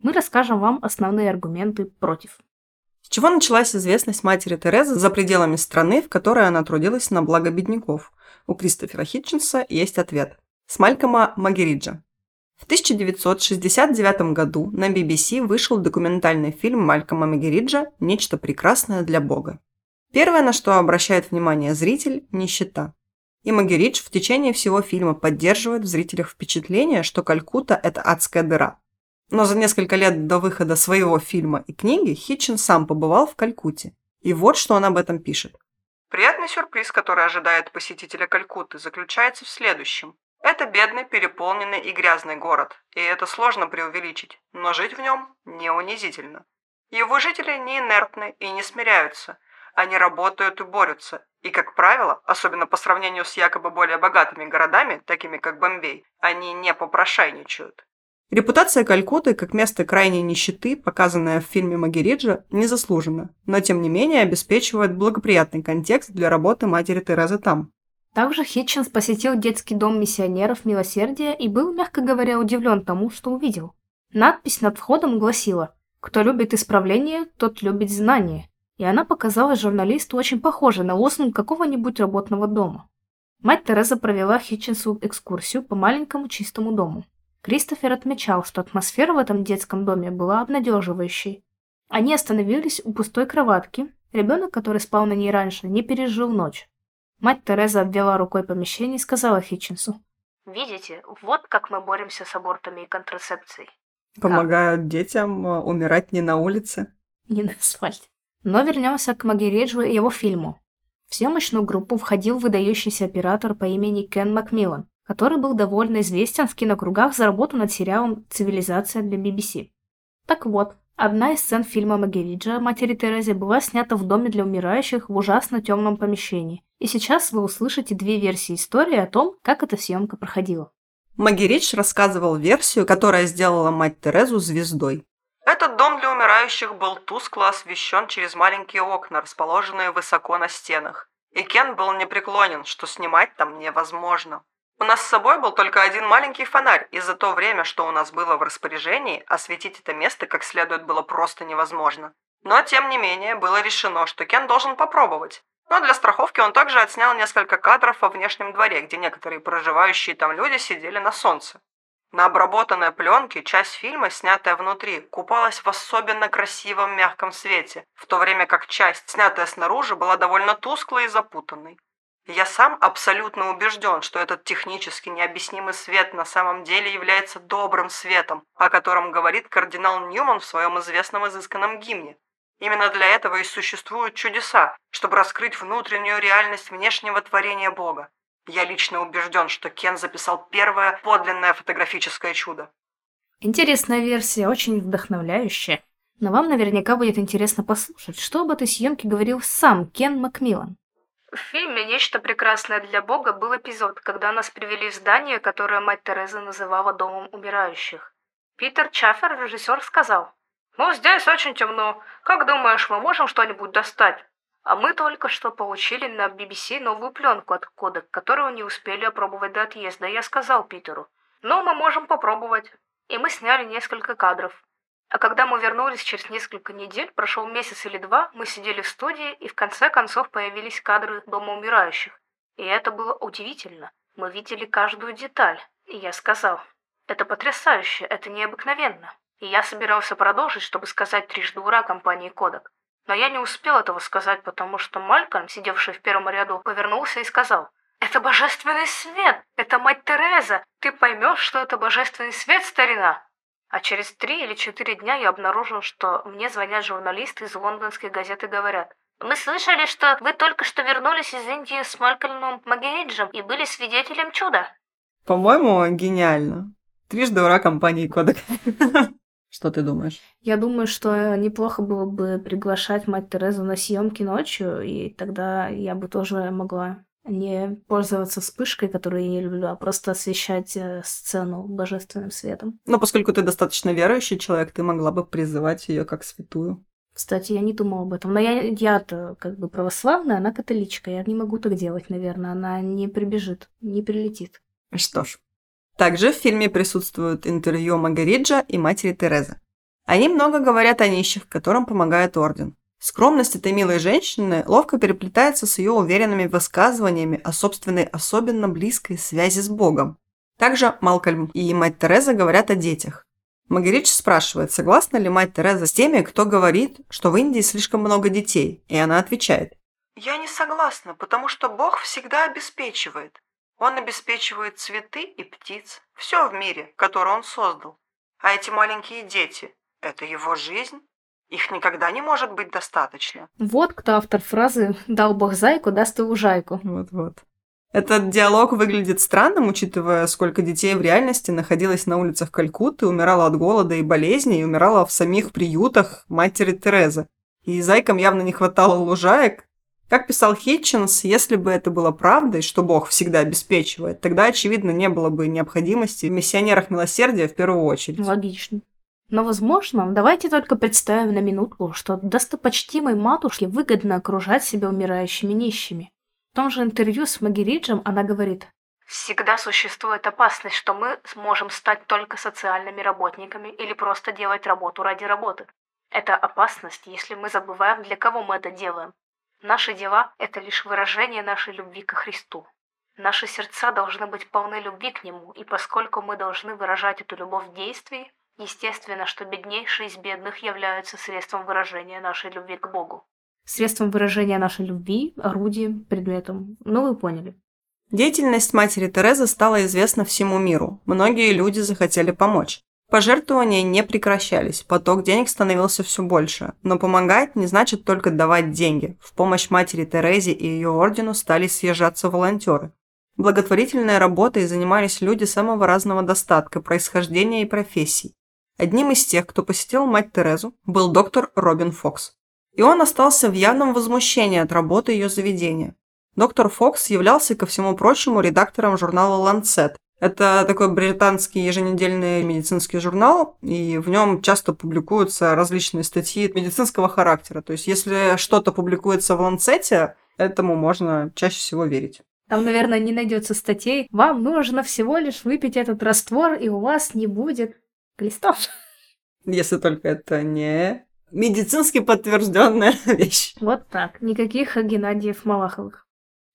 Мы расскажем вам основные аргументы против чего началась известность матери Терезы за пределами страны, в которой она трудилась на благо бедняков? У Кристофера Хитчинса есть ответ. С Малькома Магериджа. В 1969 году на BBC вышел документальный фильм Малькома Магериджа «Нечто прекрасное для Бога». Первое, на что обращает внимание зритель – нищета. И Магеридж в течение всего фильма поддерживает в зрителях впечатление, что Калькутта – это адская дыра, но за несколько лет до выхода своего фильма и книги Хитчин сам побывал в Калькутте. И вот что он об этом пишет. Приятный сюрприз, который ожидает посетителя Калькутты, заключается в следующем. Это бедный, переполненный и грязный город, и это сложно преувеличить, но жить в нем не унизительно. Его жители не инертны и не смиряются. Они работают и борются. И, как правило, особенно по сравнению с якобы более богатыми городами, такими как Бомбей, они не попрошайничают. Репутация Калькутты как место крайней нищеты, показанная в фильме Магериджа, незаслужена, но тем не менее обеспечивает благоприятный контекст для работы матери Терезы там. Также Хитчинс посетил детский дом миссионеров Милосердия и был, мягко говоря, удивлен тому, что увидел. Надпись над входом гласила «Кто любит исправление, тот любит знание», и она показалась журналисту очень похожей на лозунг какого-нибудь работного дома. Мать Тереза провела Хитчинсу экскурсию по маленькому чистому дому. Кристофер отмечал, что атмосфера в этом детском доме была обнадеживающей. Они остановились у пустой кроватки. Ребенок, который спал на ней раньше, не пережил ночь. Мать Тереза обвела рукой помещение и сказала Хитчинсу. «Видите, вот как мы боремся с абортами и контрацепцией». Помогают как? детям э, умирать не на улице. Не на асфальте. Но вернемся к Магериджу и его фильму. В съемочную группу входил выдающийся оператор по имени Кен Макмиллан, который был довольно известен в кинокругах за работу над сериалом «Цивилизация» для BBC. Так вот, одна из сцен фильма Магериджа «Матери Терезе» была снята в доме для умирающих в ужасно темном помещении. И сейчас вы услышите две версии истории о том, как эта съемка проходила. Магеридж рассказывал версию, которая сделала мать Терезу звездой. Этот дом для умирающих был тускло освещен через маленькие окна, расположенные высоко на стенах. И Кен был непреклонен, что снимать там невозможно. У нас с собой был только один маленький фонарь, и за то время, что у нас было в распоряжении, осветить это место как следует было просто невозможно. Но, тем не менее, было решено, что Кен должен попробовать. Но для страховки он также отснял несколько кадров во внешнем дворе, где некоторые проживающие там люди сидели на солнце. На обработанной пленке часть фильма, снятая внутри, купалась в особенно красивом мягком свете, в то время как часть, снятая снаружи, была довольно тусклой и запутанной. Я сам абсолютно убежден, что этот технически необъяснимый свет на самом деле является добрым светом, о котором говорит кардинал Ньюман в своем известном изысканном гимне. Именно для этого и существуют чудеса, чтобы раскрыть внутреннюю реальность внешнего творения Бога. Я лично убежден, что Кен записал первое подлинное фотографическое чудо. Интересная версия, очень вдохновляющая. Но вам наверняка будет интересно послушать, что об этой съемке говорил сам Кен Макмиллан. В фильме «Нечто прекрасное для Бога» был эпизод, когда нас привели в здание, которое мать Тереза называла «домом умирающих». Питер Чаффер, режиссер, сказал, «Ну, здесь очень темно. Как думаешь, мы можем что-нибудь достать?» А мы только что получили на BBC новую пленку от кодек, которую не успели опробовать до отъезда. Я сказал Питеру, «Ну, мы можем попробовать». И мы сняли несколько кадров. А когда мы вернулись через несколько недель, прошел месяц или два, мы сидели в студии, и в конце концов появились кадры Дома умирающих. И это было удивительно. Мы видели каждую деталь. И я сказал, это потрясающе, это необыкновенно. И я собирался продолжить, чтобы сказать трижды ура компании Кодек. Но я не успел этого сказать, потому что Малькольм, сидевший в первом ряду, повернулся и сказал, «Это божественный свет! Это мать Тереза! Ты поймешь, что это божественный свет, старина!» А через три или четыре дня я обнаружил, что мне звонят журналисты из лондонской газеты и говорят, «Мы слышали, что вы только что вернулись из Индии с Малькольмом Магериджем и были свидетелем чуда». По-моему, гениально. Трижды ура компании Кодек. Что ты думаешь? Я думаю, что неплохо было бы приглашать мать Терезу на съемки ночью, и тогда я бы тоже могла не пользоваться вспышкой, которую я не люблю, а просто освещать э, сцену божественным светом. Но поскольку ты достаточно верующий человек, ты могла бы призывать ее как святую. Кстати, я не думала об этом. Но я, я-то как бы православная, она католичка. Я не могу так делать, наверное. Она не прибежит, не прилетит. Что ж, также в фильме присутствуют интервью Магариджа и матери Терезы. Они много говорят о нищих, которым помогает Орден. Скромность этой милой женщины ловко переплетается с ее уверенными высказываниями о собственной особенно близкой связи с Богом. Также Малкольм и мать Тереза говорят о детях. Магаридж спрашивает, согласна ли мать Тереза с теми, кто говорит, что в Индии слишком много детей, и она отвечает. «Я не согласна, потому что Бог всегда обеспечивает. Он обеспечивает цветы и птиц, все в мире, которое он создал. А эти маленькие дети – это его жизнь. Их никогда не может быть достаточно. Вот кто автор фразы «дал бог зайку, даст и лужайку». Вот-вот. Этот диалог выглядит странным, учитывая, сколько детей в реальности находилось на улицах Калькутты, умирало от голода и болезней, и умирало в самих приютах матери Терезы. И зайкам явно не хватало лужаек, как писал Хитчинс, если бы это было правдой, что Бог всегда обеспечивает, тогда, очевидно, не было бы необходимости в миссионерах милосердия в первую очередь. Логично. Но, возможно, давайте только представим на минутку, что достопочтимой матушке выгодно окружать себя умирающими нищими. В том же интервью с Магириджем она говорит, Всегда существует опасность, что мы сможем стать только социальными работниками или просто делать работу ради работы. Это опасность, если мы забываем, для кого мы это делаем. Наши дела – это лишь выражение нашей любви ко Христу. Наши сердца должны быть полны любви к Нему, и поскольку мы должны выражать эту любовь в действии, естественно, что беднейшие из бедных являются средством выражения нашей любви к Богу. Средством выражения нашей любви, орудием, предметом. Ну, вы поняли. Деятельность матери Терезы стала известна всему миру. Многие люди захотели помочь. Пожертвования не прекращались, поток денег становился все больше. Но помогать не значит только давать деньги. В помощь матери Терезе и ее ордену стали съезжаться волонтеры. Благотворительной работой занимались люди самого разного достатка, происхождения и профессий. Одним из тех, кто посетил мать Терезу, был доктор Робин Фокс. И он остался в явном возмущении от работы ее заведения. Доктор Фокс являлся, ко всему прочему, редактором журнала Lancet, это такой британский еженедельный медицинский журнал, и в нем часто публикуются различные статьи медицинского характера. То есть, если что-то публикуется в Ланцете, этому можно чаще всего верить. Там, наверное, не найдется статей. Вам нужно всего лишь выпить этот раствор, и у вас не будет глистов. Если только это не медицински подтвержденная вещь. Вот так. Никаких Геннадиев Малаховых.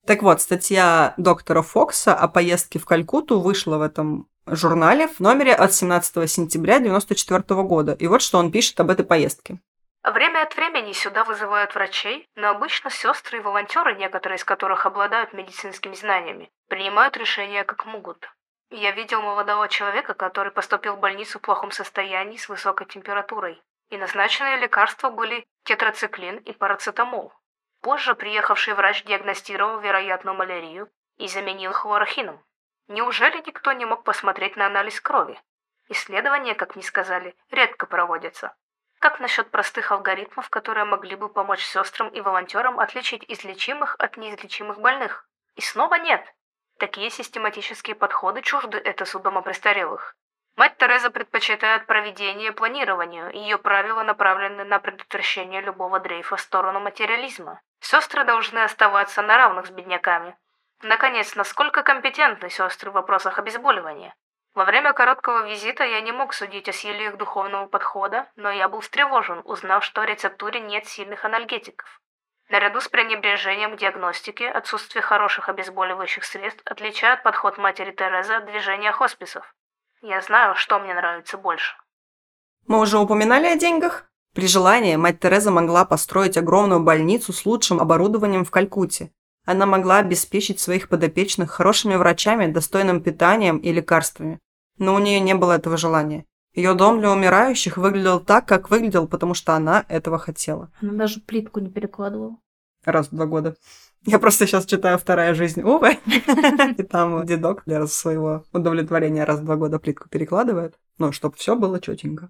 Так вот, статья доктора Фокса о поездке в Калькутту вышла в этом журнале в номере от 17 сентября 1994 года. И вот что он пишет об этой поездке. Время от времени сюда вызывают врачей, но обычно сестры и волонтеры, некоторые из которых обладают медицинскими знаниями, принимают решения как могут. Я видел молодого человека, который поступил в больницу в плохом состоянии с высокой температурой, и назначенные лекарства были тетрациклин и парацетамол. Позже приехавший врач диагностировал вероятную малярию и заменил хлорохином. Неужели никто не мог посмотреть на анализ крови? Исследования, как мне сказали, редко проводятся. Как насчет простых алгоритмов, которые могли бы помочь сестрам и волонтерам отличить излечимых от неизлечимых больных? И снова нет. Такие систематические подходы чужды это судома престарелых. Мать Тереза предпочитает проведение планированию, ее правила направлены на предотвращение любого дрейфа в сторону материализма. Сестры должны оставаться на равных с бедняками. Наконец, насколько компетентны сестры в вопросах обезболивания? Во время короткого визита я не мог судить о силе их духовного подхода, но я был встревожен, узнав, что в рецептуре нет сильных анальгетиков. Наряду с пренебрежением к диагностике, отсутствие хороших обезболивающих средств отличает подход матери Терезы от движения хосписов. Я знаю, что мне нравится больше. Мы уже упоминали о деньгах? При желании мать Тереза могла построить огромную больницу с лучшим оборудованием в Калькутте. Она могла обеспечить своих подопечных хорошими врачами, достойным питанием и лекарствами но у нее не было этого желания. Ее дом для умирающих выглядел так, как выглядел, потому что она этого хотела. Она даже плитку не перекладывала. Раз в два года. Я просто сейчас читаю «Вторая жизнь Увы», и там дедок для своего удовлетворения раз в два года плитку перекладывает, ну, чтобы все было четенько.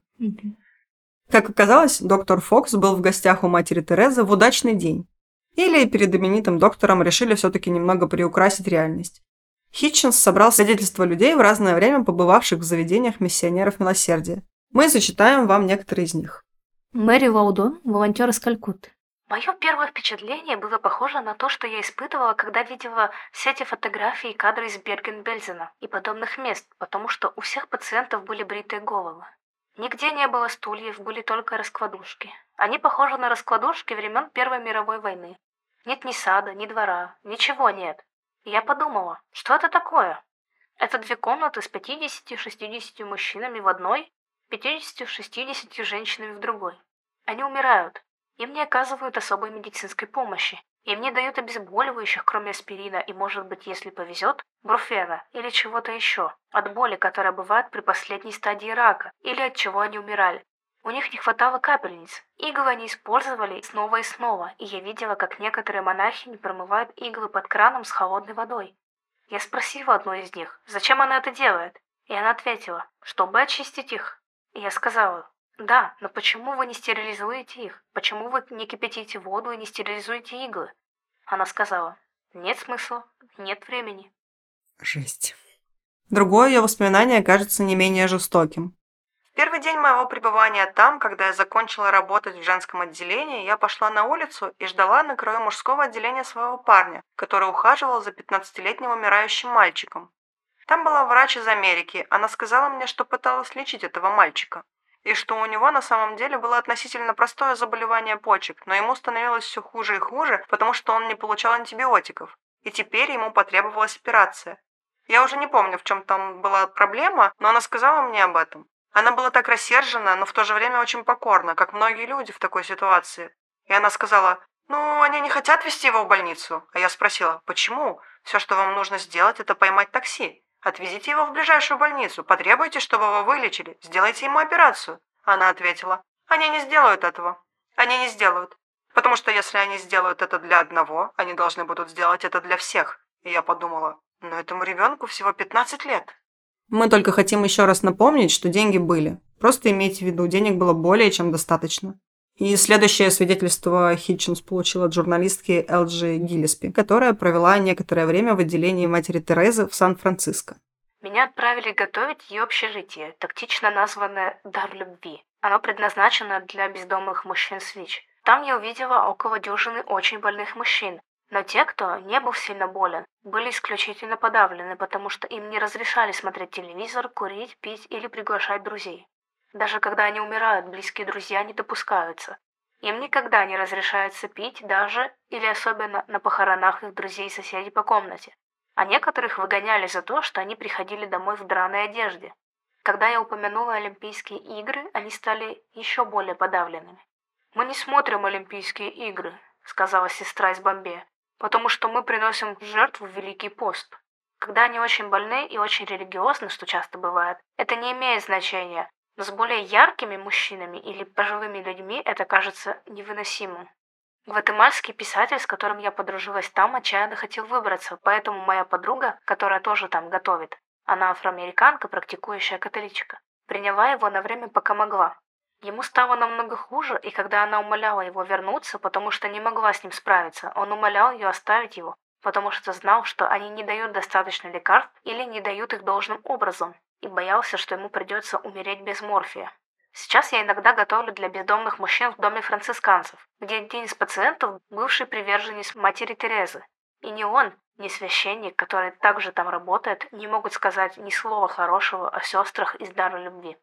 Как оказалось, доктор Фокс был в гостях у матери Терезы в удачный день. Или перед именитым доктором решили все-таки немного приукрасить реальность. Хитчинс собрал свидетельства людей в разное время побывавших в заведениях миссионеров милосердия. Мы зачитаем вам некоторые из них. Мэри Лаудон, волонтер из Калькутты. Мое первое впечатление было похоже на то, что я испытывала, когда видела все эти фотографии и кадры из Берген-Бельзена и подобных мест, потому что у всех пациентов были бритые головы. Нигде не было стульев, были только раскладушки. Они похожи на раскладушки времен Первой мировой войны. Нет ни сада, ни двора, ничего нет. Я подумала, что это такое? Это две комнаты с 50-60 мужчинами в одной, 50-60 женщинами в другой. Они умирают. Им не оказывают особой медицинской помощи. Им не дают обезболивающих, кроме аспирина и, может быть, если повезет, бруфена или чего-то еще. От боли, которая бывает при последней стадии рака, или от чего они умирали. У них не хватало капельниц. Иглы они использовали снова и снова, и я видела, как некоторые монахини промывают иглы под краном с холодной водой. Я спросила одну из них, зачем она это делает, и она ответила, чтобы очистить их. И я сказала, да, но почему вы не стерилизуете их? Почему вы не кипятите воду и не стерилизуете иглы? Она сказала, нет смысла, нет времени. Жесть. Другое ее воспоминание кажется не менее жестоким. Первый день моего пребывания там, когда я закончила работать в женском отделении, я пошла на улицу и ждала на краю мужского отделения своего парня, который ухаживал за 15-летним умирающим мальчиком. Там была врач из Америки, она сказала мне, что пыталась лечить этого мальчика, и что у него на самом деле было относительно простое заболевание почек, но ему становилось все хуже и хуже, потому что он не получал антибиотиков, и теперь ему потребовалась операция. Я уже не помню, в чем там была проблема, но она сказала мне об этом. Она была так рассержена, но в то же время очень покорна, как многие люди в такой ситуации. И она сказала, «Ну, они не хотят везти его в больницу». А я спросила, «Почему? Все, что вам нужно сделать, это поймать такси. Отвезите его в ближайшую больницу, потребуйте, чтобы его вылечили, сделайте ему операцию». Она ответила, «Они не сделают этого. Они не сделают. Потому что если они сделают это для одного, они должны будут сделать это для всех». И я подумала, «Но этому ребенку всего 15 лет». Мы только хотим еще раз напомнить, что деньги были. Просто имейте в виду, денег было более чем достаточно. И следующее свидетельство Хитчинс получил от журналистки Элджи Гиллеспи, которая провела некоторое время в отделении матери Терезы в Сан-Франциско. Меня отправили готовить ее общежитие, тактично названное «Дар любви». Оно предназначено для бездомных мужчин с ВИЧ. Там я увидела около дюжины очень больных мужчин, Но те, кто не был сильно болен, были исключительно подавлены, потому что им не разрешали смотреть телевизор, курить, пить или приглашать друзей. Даже когда они умирают, близкие друзья не допускаются. Им никогда не разрешается пить даже или особенно на похоронах их друзей и соседей по комнате. А некоторых выгоняли за то, что они приходили домой в драной одежде. Когда я упомянула Олимпийские игры, они стали еще более подавленными. «Мы не смотрим Олимпийские игры», — сказала сестра из Бомбея, «потому что мы приносим жертву в Великий пост. Когда они очень больны и очень религиозны, что часто бывает, это не имеет значения, но с более яркими мужчинами или пожилыми людьми это кажется невыносимым. Гватемальский писатель, с которым я подружилась там, отчаянно хотел выбраться, поэтому моя подруга, которая тоже там готовит, она афроамериканка, практикующая католичка, приняла его на время, пока могла. Ему стало намного хуже, и когда она умоляла его вернуться, потому что не могла с ним справиться, он умолял ее оставить его, потому что знал, что они не дают достаточно лекарств или не дают их должным образом, и боялся, что ему придется умереть без морфия. Сейчас я иногда готовлю для бездомных мужчин в доме францисканцев, где один из пациентов – бывший приверженец матери Терезы. И ни он, ни священник, который также там работает, не могут сказать ни слова хорошего о сестрах из дара любви.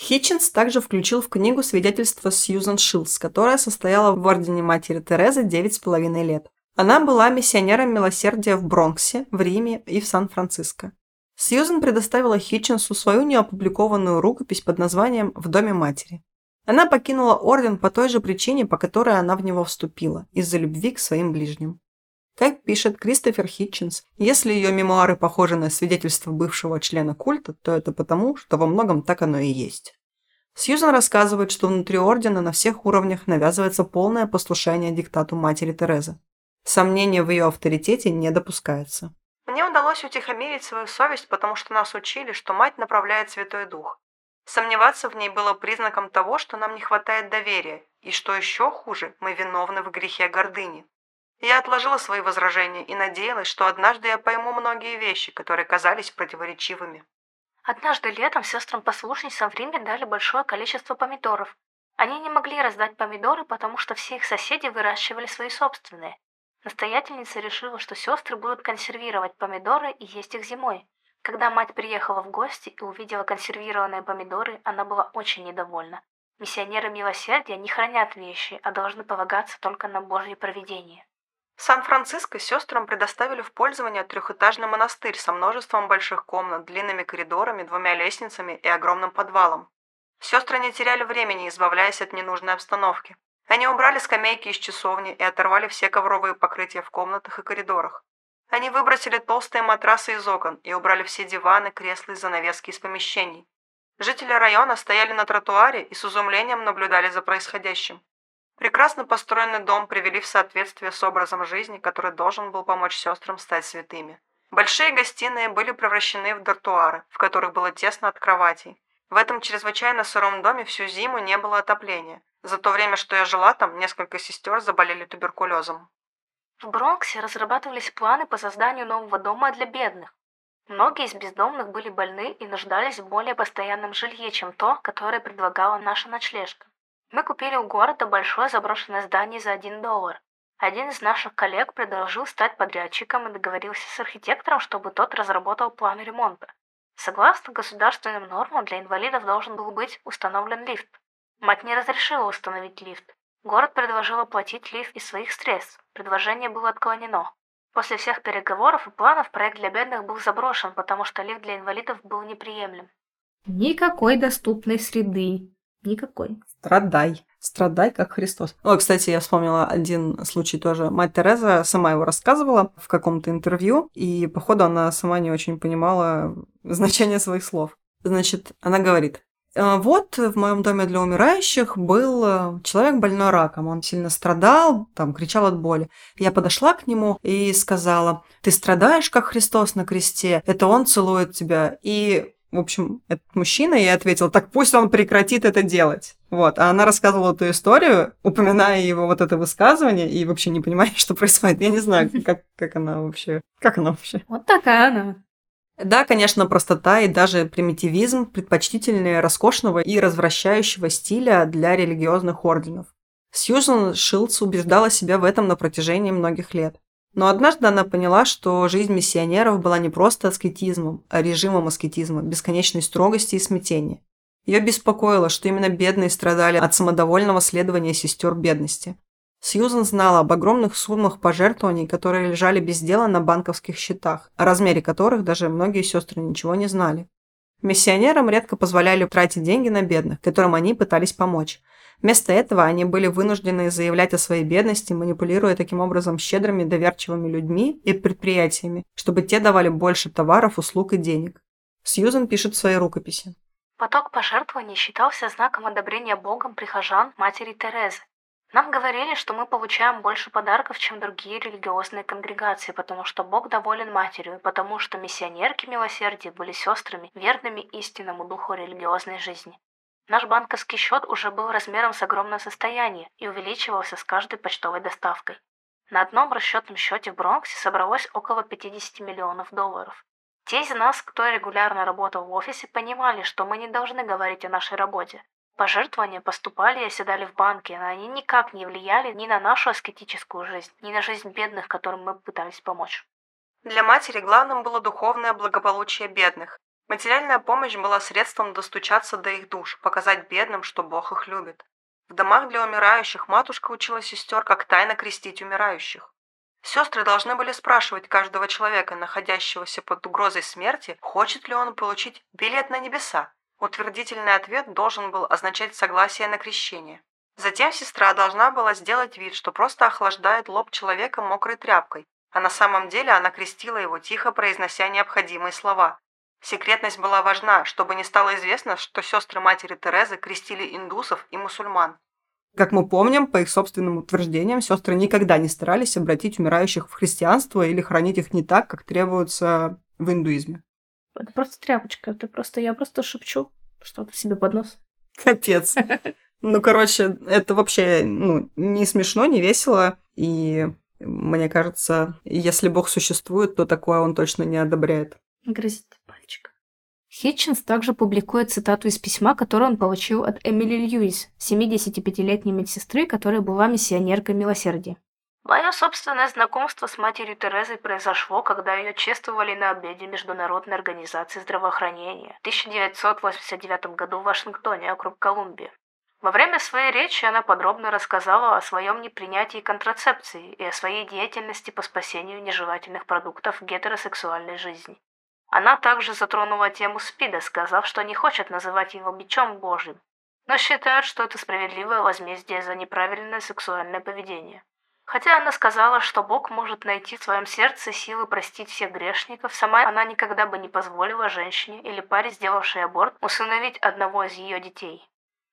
Хитчинс также включил в книгу свидетельство Сьюзан Шилдс, которая состояла в Ордене Матери Терезы 9,5 лет. Она была миссионером милосердия в Бронксе, в Риме и в Сан-Франциско. Сьюзен предоставила Хитчинсу свою неопубликованную рукопись под названием «В доме матери». Она покинула орден по той же причине, по которой она в него вступила – из-за любви к своим ближним. Как пишет Кристофер Хитчинс, если ее мемуары похожи на свидетельство бывшего члена культа, то это потому, что во многом так оно и есть. Сьюзан рассказывает, что внутри ордена на всех уровнях навязывается полное послушание диктату матери Терезы. Сомнения в ее авторитете не допускается. Мне удалось утихомирить свою совесть, потому что нас учили, что мать направляет Святой Дух. Сомневаться в ней было признаком того, что нам не хватает доверия, и что еще хуже, мы виновны в грехе гордыни. Я отложила свои возражения и надеялась, что однажды я пойму многие вещи, которые казались противоречивыми. Однажды летом сестрам-послушницам в Риме дали большое количество помидоров. Они не могли раздать помидоры, потому что все их соседи выращивали свои собственные. Настоятельница решила, что сестры будут консервировать помидоры и есть их зимой. Когда мать приехала в гости и увидела консервированные помидоры, она была очень недовольна. Миссионеры милосердия не хранят вещи, а должны полагаться только на Божье провидение. Сан-Франциско сестрам предоставили в пользование трехэтажный монастырь со множеством больших комнат, длинными коридорами, двумя лестницами и огромным подвалом. Сестры не теряли времени, избавляясь от ненужной обстановки. Они убрали скамейки из часовни и оторвали все ковровые покрытия в комнатах и коридорах. Они выбросили толстые матрасы из окон и убрали все диваны, кресла и занавески из помещений. Жители района стояли на тротуаре и с изумлением наблюдали за происходящим. Прекрасно построенный дом привели в соответствие с образом жизни, который должен был помочь сестрам стать святыми. Большие гостиные были превращены в дартуары, в которых было тесно от кроватей. В этом чрезвычайно сыром доме всю зиму не было отопления, за то время, что я жила там, несколько сестер заболели туберкулезом. В Бронксе разрабатывались планы по созданию нового дома для бедных. Многие из бездомных были больны и нуждались в более постоянном жилье, чем то, которое предлагала наша ночлежка. Мы купили у города большое заброшенное здание за один доллар. Один из наших коллег предложил стать подрядчиком и договорился с архитектором, чтобы тот разработал план ремонта. Согласно государственным нормам, для инвалидов должен был быть установлен лифт. Мать не разрешила установить лифт. Город предложил оплатить лифт из своих средств. Предложение было отклонено. После всех переговоров и планов проект для бедных был заброшен, потому что лифт для инвалидов был неприемлем. Никакой доступной среды. Никакой. Страдай. Страдай, как Христос. О, кстати, я вспомнила один случай тоже. Мать Тереза сама его рассказывала в каком-то интервью, и, походу, она сама не очень понимала значение своих слов. Значит, она говорит, «Э, вот в моем доме для умирающих был э, человек больной раком. Он сильно страдал, там кричал от боли. Я подошла к нему и сказала, ты страдаешь, как Христос на кресте, это он целует тебя. И в общем, этот мужчина, и я ответила, так пусть он прекратит это делать. Вот. А она рассказывала эту историю, упоминая его вот это высказывание, и вообще не понимая, что происходит. Я не знаю, как, как она вообще... Как она вообще? Вот такая она. Да, конечно, простота и даже примитивизм предпочтительнее роскошного и развращающего стиля для религиозных орденов. Сьюзан Шилдс убеждала себя в этом на протяжении многих лет. Но однажды она поняла, что жизнь миссионеров была не просто аскетизмом, а режимом аскетизма, бесконечной строгости и смятения. Ее беспокоило, что именно бедные страдали от самодовольного следования сестер бедности. Сьюзен знала об огромных суммах пожертвований, которые лежали без дела на банковских счетах, о размере которых даже многие сестры ничего не знали. Миссионерам редко позволяли тратить деньги на бедных, которым они пытались помочь. Вместо этого они были вынуждены заявлять о своей бедности, манипулируя таким образом щедрыми доверчивыми людьми и предприятиями, чтобы те давали больше товаров, услуг и денег. Сьюзен пишет в своей рукописи. Поток пожертвований считался знаком одобрения Богом прихожан матери Терезы. Нам говорили, что мы получаем больше подарков, чем другие религиозные конгрегации, потому что Бог доволен матерью, и потому что миссионерки милосердия были сестрами, верными истинному духу религиозной жизни. Наш банковский счет уже был размером с огромное состояние и увеличивался с каждой почтовой доставкой. На одном расчетном счете в Бронксе собралось около 50 миллионов долларов. Те из нас, кто регулярно работал в офисе, понимали, что мы не должны говорить о нашей работе. Пожертвования поступали и оседали в банке, но они никак не влияли ни на нашу аскетическую жизнь, ни на жизнь бедных, которым мы пытались помочь. Для матери главным было духовное благополучие бедных. Материальная помощь была средством достучаться до их душ, показать бедным, что Бог их любит. В домах для умирающих матушка учила сестер, как тайно крестить умирающих. Сестры должны были спрашивать каждого человека, находящегося под угрозой смерти, хочет ли он получить билет на небеса. Утвердительный ответ должен был означать согласие на крещение. Затем сестра должна была сделать вид, что просто охлаждает лоб человека мокрой тряпкой, а на самом деле она крестила его, тихо произнося необходимые слова. Секретность была важна, чтобы не стало известно, что сестры матери Терезы крестили индусов и мусульман. Как мы помним, по их собственным утверждениям, сестры никогда не старались обратить умирающих в христианство или хранить их не так, как требуется в индуизме. Это просто тряпочка. Это просто я просто шепчу что-то себе под нос. Капец. Ну, короче, это вообще ну, не смешно, не весело. И мне кажется, если Бог существует, то такое он точно не одобряет. Грозит. Хитчинс также публикует цитату из письма, которое он получил от Эмили Льюис, 75-летней медсестры, которая была миссионеркой милосердия. Мое собственное знакомство с матерью Терезой произошло, когда ее чествовали на обеде Международной организации здравоохранения в 1989 году в Вашингтоне, округ Колумбия. Во время своей речи она подробно рассказала о своем непринятии контрацепции и о своей деятельности по спасению нежелательных продуктов гетеросексуальной жизни. Она также затронула тему СПИДа, сказав, что не хочет называть его бичом Божьим, но считает, что это справедливое возмездие за неправильное сексуальное поведение. Хотя она сказала, что Бог может найти в своем сердце силы простить всех грешников, сама она никогда бы не позволила женщине или паре, сделавшей аборт, усыновить одного из ее детей.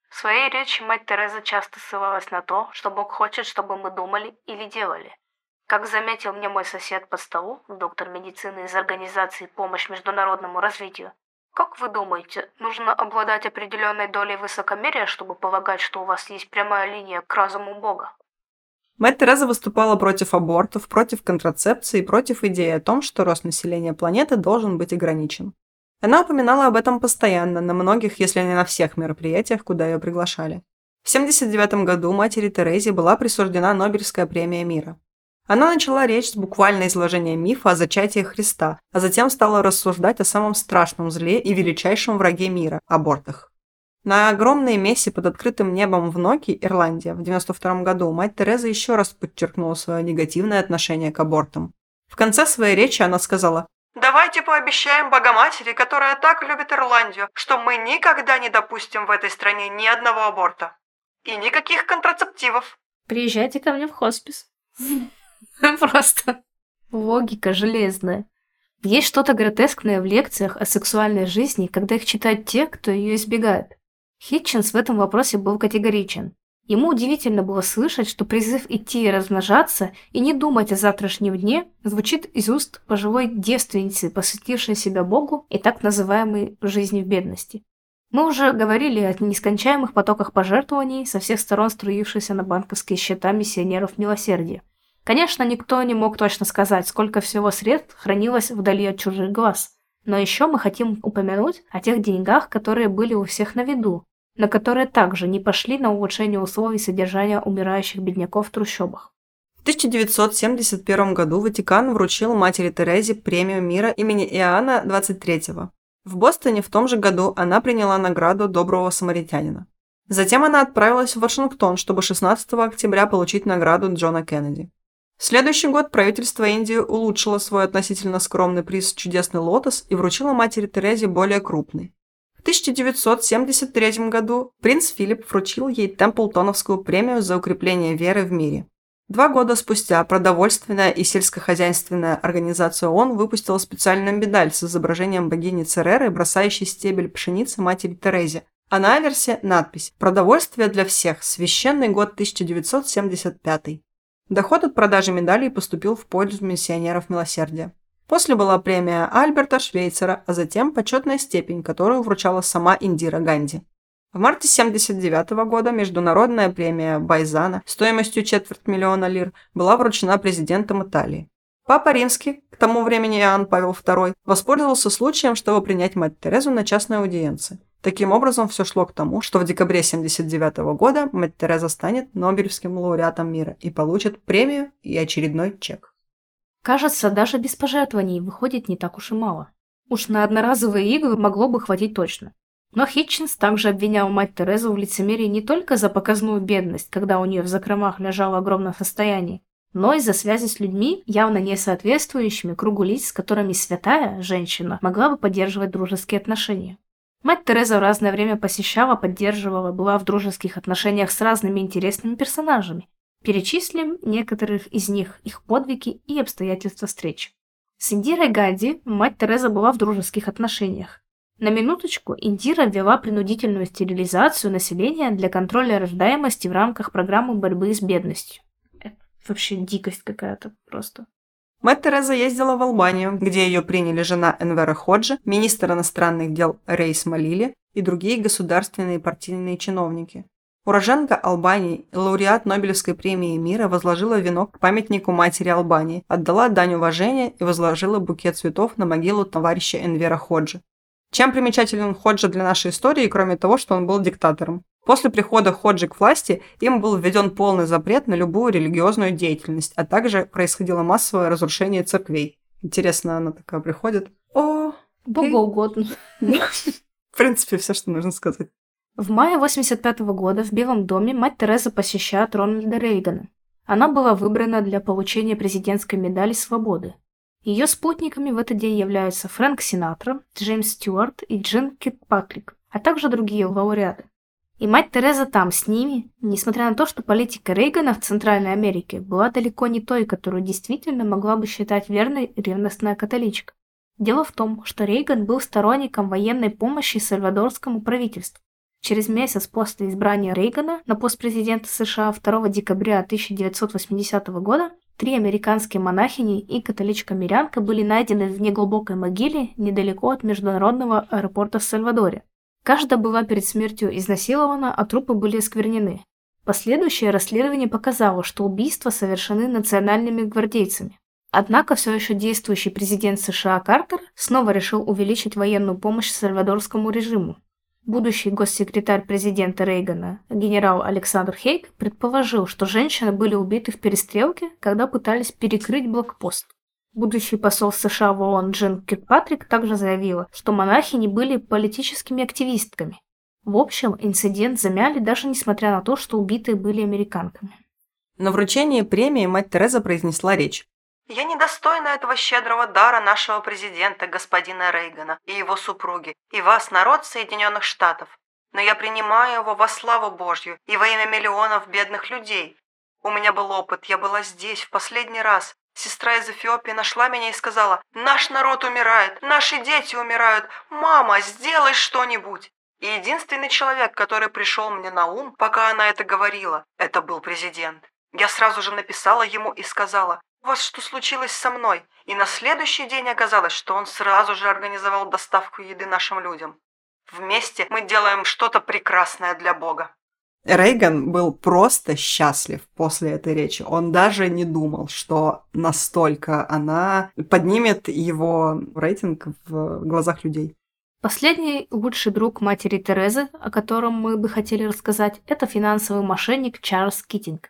В своей речи мать Тереза часто ссылалась на то, что Бог хочет, чтобы мы думали или делали. Как заметил мне мой сосед по столу, доктор медицины из организации «Помощь международному развитию», как вы думаете, нужно обладать определенной долей высокомерия, чтобы полагать, что у вас есть прямая линия к разуму Бога? Мать Тереза выступала против абортов, против контрацепции и против идеи о том, что рост населения планеты должен быть ограничен. Она упоминала об этом постоянно, на многих, если не на всех мероприятиях, куда ее приглашали. В 1979 году матери Терезе была присуждена Нобелевская премия мира. Она начала речь с буквально изложения мифа о зачатии Христа, а затем стала рассуждать о самом страшном зле и величайшем враге мира – абортах. На огромной мессе под открытым небом в Ноки, Ирландия, в 92 году мать Тереза еще раз подчеркнула свое негативное отношение к абортам. В конце своей речи она сказала «Давайте пообещаем Богоматери, которая так любит Ирландию, что мы никогда не допустим в этой стране ни одного аборта. И никаких контрацептивов». Приезжайте ко мне в хоспис. Просто логика железная. Есть что-то гротескное в лекциях о сексуальной жизни, когда их читают те, кто ее избегает. Хитчинс в этом вопросе был категоричен. Ему удивительно было слышать, что призыв идти и размножаться и не думать о завтрашнем дне звучит из уст пожилой девственницы, посвятившей себя Богу и так называемой жизни в бедности. Мы уже говорили о нескончаемых потоках пожертвований, со всех сторон струившихся на банковские счета миссионеров милосердия. Конечно, никто не мог точно сказать, сколько всего средств хранилось вдали от чужих глаз. Но еще мы хотим упомянуть о тех деньгах, которые были у всех на виду, но которые также не пошли на улучшение условий содержания умирающих бедняков в трущобах. В 1971 году Ватикан вручил матери Терезе премию мира имени Иоанна XXIII. В Бостоне в том же году она приняла награду Доброго Самаритянина. Затем она отправилась в Вашингтон, чтобы 16 октября получить награду Джона Кеннеди. Следующий год правительство Индии улучшило свой относительно скромный приз «Чудесный лотос» и вручило матери Терезе более крупный. В 1973 году принц Филипп вручил ей Темплтоновскую премию за укрепление веры в мире. Два года спустя продовольственная и сельскохозяйственная организация ООН выпустила специальную медаль с изображением богини Цереры, бросающей стебель пшеницы матери Терезе, а на аверсе надпись «Продовольствие для всех. Священный год 1975». Доход от продажи медалей поступил в пользу миссионеров милосердия. После была премия Альберта Швейцера, а затем почетная степень, которую вручала сама Индира Ганди. В марте 1979 года международная премия Байзана стоимостью четверть миллиона лир была вручена президентом Италии. Папа Римский, к тому времени Иоанн Павел II, воспользовался случаем, чтобы принять мать Терезу на частной аудиенции. Таким образом, все шло к тому, что в декабре 1979 года мать Тереза станет Нобелевским лауреатом мира и получит премию и очередной чек. Кажется, даже без пожертвований выходит не так уж и мало. Уж на одноразовые игры могло бы хватить точно. Но Хитчинс также обвинял мать Терезу в лицемерии не только за показную бедность, когда у нее в закромах лежало огромное состояние, но и за связи с людьми, явно не соответствующими кругу лиц, с которыми святая женщина могла бы поддерживать дружеские отношения. Мать Тереза в разное время посещала, поддерживала, была в дружеских отношениях с разными интересными персонажами. Перечислим некоторых из них, их подвиги и обстоятельства встреч. С Индирой Ганди мать Тереза была в дружеских отношениях. На минуточку Индира ввела принудительную стерилизацию населения для контроля рождаемости в рамках программы борьбы с бедностью. Это вообще дикость какая-то просто. Мать Тереза ездила в Албанию, где ее приняли жена Энвера Ходжи, министр иностранных дел Рейс Малили и другие государственные и партийные чиновники. Уроженка Албании, лауреат Нобелевской премии мира, возложила венок к памятнику матери Албании, отдала дань уважения и возложила букет цветов на могилу товарища Энвера Ходжи. Чем примечателен Ходжа для нашей истории, кроме того, что он был диктатором? После прихода Ходжи к власти им был введен полный запрет на любую религиозную деятельность, а также происходило массовое разрушение церквей. Интересно, она такая приходит. О, Богоугодно. В принципе, все, что нужно сказать. В мае 85 года в Белом доме мать Тереза посещает Рональда Рейгана. Она была выбрана для получения президентской медали свободы. Ее спутниками в этот день являются Фрэнк Синатра, Джеймс Стюарт и Джин Китпатрик, а также другие лауреаты. И мать Тереза там с ними, несмотря на то, что политика Рейгана в Центральной Америке была далеко не той, которую действительно могла бы считать верной ревностная католичка. Дело в том, что Рейган был сторонником военной помощи сальвадорскому правительству. Через месяц после избрания Рейгана на пост президента США 2 декабря 1980 года три американские монахини и католичка-мирянка были найдены в неглубокой могиле недалеко от международного аэропорта в Сальвадоре. Каждая была перед смертью изнасилована, а трупы были осквернены. Последующее расследование показало, что убийства совершены национальными гвардейцами. Однако все еще действующий президент США Картер снова решил увеличить военную помощь сальвадорскому режиму. Будущий госсекретарь президента Рейгана, генерал Александр Хейк, предположил, что женщины были убиты в перестрелке, когда пытались перекрыть блокпост. Будущий посол США в ООН Джин Киркпатрик также заявила, что монахини были политическими активистками. В общем, инцидент замяли даже несмотря на то, что убитые были американками. На вручении премии мать Тереза произнесла речь. «Я недостойна этого щедрого дара нашего президента, господина Рейгана, и его супруги, и вас, народ Соединенных Штатов. Но я принимаю его во славу Божью и во имя миллионов бедных людей. У меня был опыт, я была здесь в последний раз, Сестра из Эфиопии нашла меня и сказала, «Наш народ умирает, наши дети умирают, мама, сделай что-нибудь!» И единственный человек, который пришел мне на ум, пока она это говорила, это был президент. Я сразу же написала ему и сказала, «У вас что случилось со мной?» И на следующий день оказалось, что он сразу же организовал доставку еды нашим людям. Вместе мы делаем что-то прекрасное для Бога. Рейган был просто счастлив после этой речи. Он даже не думал, что настолько она поднимет его рейтинг в глазах людей. Последний лучший друг матери Терезы, о котором мы бы хотели рассказать, это финансовый мошенник Чарльз Китинг.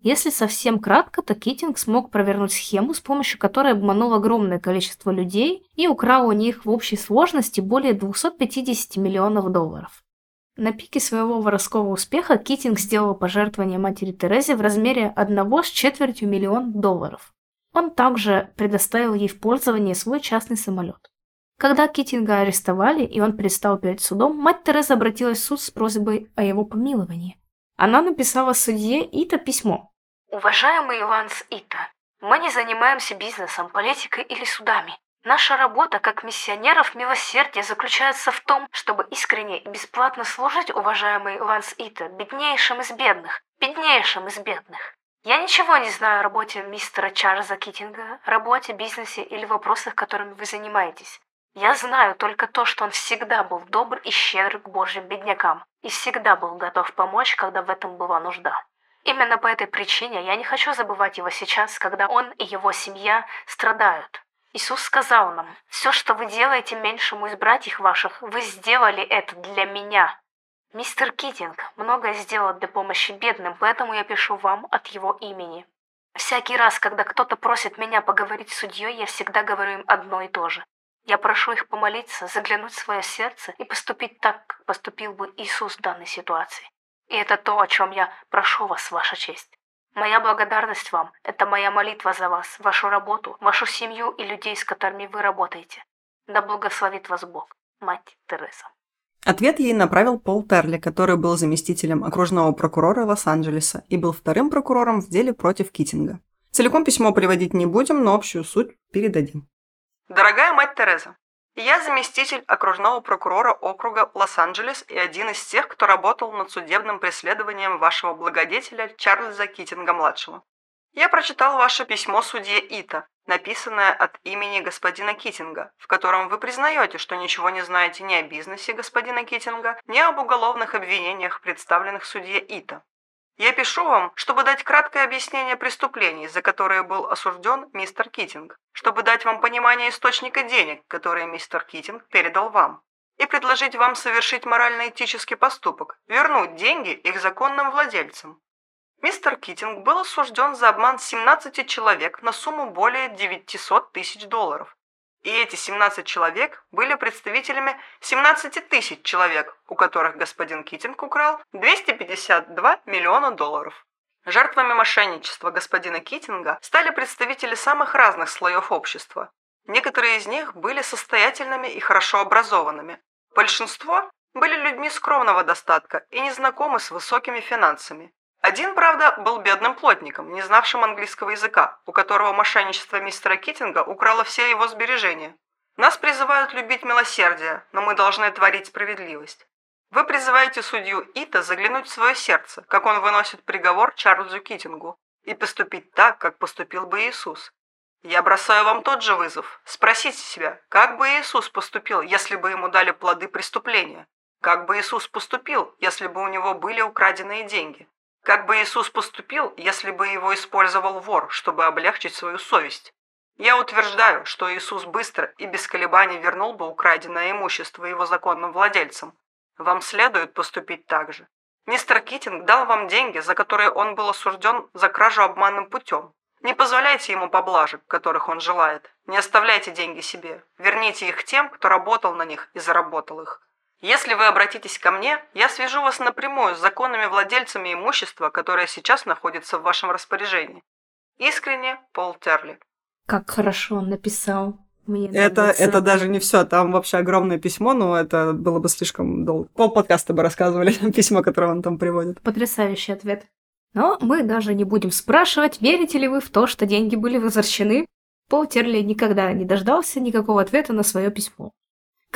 Если совсем кратко, то Китинг смог провернуть схему, с помощью которой обманул огромное количество людей и украл у них в общей сложности более 250 миллионов долларов. На пике своего воровского успеха Китинг сделал пожертвование матери Терезе в размере одного с четвертью миллион долларов. Он также предоставил ей в пользование свой частный самолет. Когда Китинга арестовали и он предстал перед судом, мать Тереза обратилась в суд с просьбой о его помиловании. Она написала судье Ита письмо. «Уважаемый Ланс Ита, мы не занимаемся бизнесом, политикой или судами. Наша работа как миссионеров милосердия заключается в том, чтобы искренне и бесплатно служить, уважаемый Ланс Ита, беднейшим из бедных, беднейшим из бедных. Я ничего не знаю о работе мистера Чарльза Китинга, работе, бизнесе или вопросах, которыми вы занимаетесь. Я знаю только то, что он всегда был добр и щедр к божьим беднякам и всегда был готов помочь, когда в этом была нужда. Именно по этой причине я не хочу забывать его сейчас, когда он и его семья страдают. Иисус сказал нам, «Все, что вы делаете меньшему из братьев ваших, вы сделали это для меня». Мистер Китинг многое сделал для помощи бедным, поэтому я пишу вам от его имени. Всякий раз, когда кто-то просит меня поговорить с судьей, я всегда говорю им одно и то же. Я прошу их помолиться, заглянуть в свое сердце и поступить так, как поступил бы Иисус в данной ситуации. И это то, о чем я прошу вас, Ваша честь. Моя благодарность вам – это моя молитва за вас, вашу работу, вашу семью и людей, с которыми вы работаете. Да благословит вас Бог, мать Тереза. Ответ ей направил Пол Терли, который был заместителем окружного прокурора Лос-Анджелеса и был вторым прокурором в деле против Китинга. Целиком письмо приводить не будем, но общую суть передадим. Дорогая мать Тереза, я заместитель окружного прокурора округа Лос-Анджелес и один из тех, кто работал над судебным преследованием вашего благодетеля Чарльза Китинга-младшего. Я прочитал ваше письмо судье Ита, написанное от имени господина Китинга, в котором вы признаете, что ничего не знаете ни о бизнесе господина Китинга, ни об уголовных обвинениях, представленных судье Ита. Я пишу вам, чтобы дать краткое объяснение преступлений, за которые был осужден мистер Китинг, чтобы дать вам понимание источника денег, которые мистер Китинг передал вам, и предложить вам совершить морально-этический поступок, вернуть деньги их законным владельцам. Мистер Китинг был осужден за обман 17 человек на сумму более 900 тысяч долларов. И эти 17 человек были представителями 17 тысяч человек, у которых господин Китинг украл 252 миллиона долларов. Жертвами мошенничества господина Китинга стали представители самых разных слоев общества. Некоторые из них были состоятельными и хорошо образованными. Большинство были людьми скромного достатка и не знакомы с высокими финансами. Один, правда, был бедным плотником, не знавшим английского языка, у которого мошенничество мистера Китинга украло все его сбережения. Нас призывают любить милосердие, но мы должны творить справедливость. Вы призываете судью Ита заглянуть в свое сердце, как он выносит приговор Чарльзу Китингу, и поступить так, как поступил бы Иисус. Я бросаю вам тот же вызов. Спросите себя, как бы Иисус поступил, если бы ему дали плоды преступления? Как бы Иисус поступил, если бы у него были украденные деньги? Как бы Иисус поступил, если бы его использовал вор, чтобы облегчить свою совесть? Я утверждаю, что Иисус быстро и без колебаний вернул бы украденное имущество его законным владельцам. Вам следует поступить так же. Мистер Китинг дал вам деньги, за которые он был осужден за кражу обманным путем. Не позволяйте ему поблажек, которых он желает. Не оставляйте деньги себе. Верните их тем, кто работал на них и заработал их. Если вы обратитесь ко мне, я свяжу вас напрямую с законными владельцами имущества, которое сейчас находится в вашем распоряжении. Искренне, Пол Терли. Как хорошо он написал. Мне это, нравится. это даже не все, там вообще огромное письмо, но это было бы слишком долго. Пол подкаста бы рассказывали письмо, которое он там приводит. Потрясающий ответ. Но мы даже не будем спрашивать, верите ли вы в то, что деньги были возвращены. Пол Терли никогда не дождался никакого ответа на свое письмо.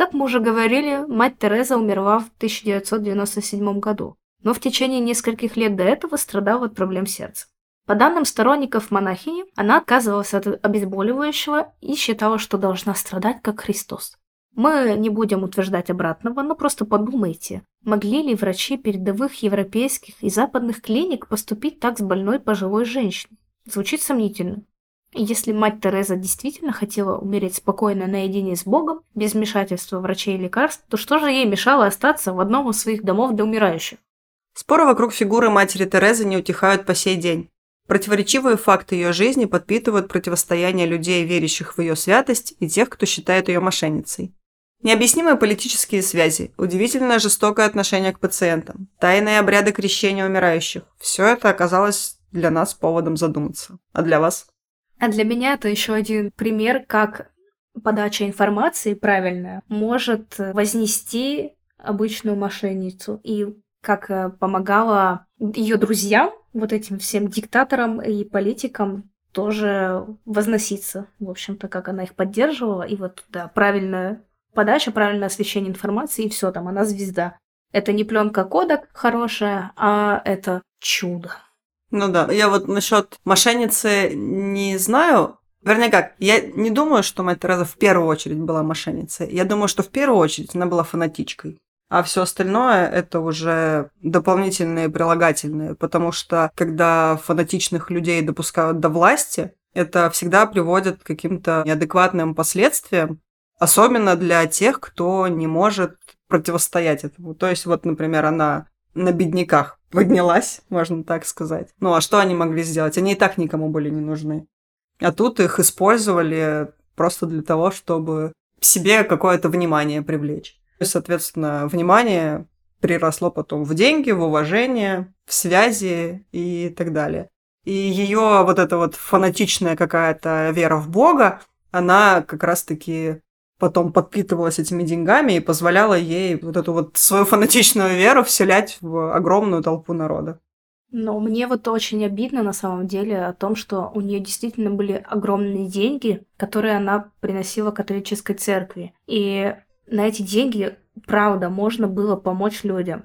Как мы уже говорили, мать Тереза умерла в 1997 году, но в течение нескольких лет до этого страдала от проблем сердца. По данным сторонников монахини, она отказывалась от обезболивающего и считала, что должна страдать как Христос. Мы не будем утверждать обратного, но просто подумайте, могли ли врачи передовых европейских и западных клиник поступить так с больной пожилой женщиной? Звучит сомнительно. Если мать Тереза действительно хотела умереть спокойно наедине с Богом, без вмешательства врачей и лекарств, то что же ей мешало остаться в одном из своих домов для умирающих? Споры вокруг фигуры матери Терезы не утихают по сей день. Противоречивые факты ее жизни подпитывают противостояние людей, верящих в ее святость, и тех, кто считает ее мошенницей. Необъяснимые политические связи, удивительно жестокое отношение к пациентам, тайные обряды крещения умирающих – все это оказалось для нас поводом задуматься. А для вас? А для меня это еще один пример, как подача информации правильная может вознести обычную мошенницу и как э, помогала ее друзьям, вот этим всем диктаторам и политикам тоже возноситься, в общем-то, как она их поддерживала. И вот, да, правильная подача, правильное освещение информации, и все там, она звезда. Это не пленка кодек хорошая, а это чудо. Ну да, я вот насчет мошенницы не знаю. Вернее как, я не думаю, что мать Тереза в первую очередь была мошенницей. Я думаю, что в первую очередь она была фанатичкой. А все остальное это уже дополнительные прилагательные, потому что когда фанатичных людей допускают до власти, это всегда приводит к каким-то неадекватным последствиям, особенно для тех, кто не может противостоять этому. То есть вот, например, она на бедняках поднялась, можно так сказать. Ну а что они могли сделать? Они и так никому были не нужны. А тут их использовали просто для того, чтобы себе какое-то внимание привлечь. И, соответственно, внимание приросло потом в деньги, в уважение, в связи и так далее. И ее вот эта вот фанатичная какая-то вера в Бога, она как раз-таки потом подпитывалась этими деньгами и позволяла ей вот эту вот свою фанатичную веру вселять в огромную толпу народа. Но мне вот очень обидно на самом деле о том, что у нее действительно были огромные деньги, которые она приносила католической церкви. И на эти деньги, правда, можно было помочь людям.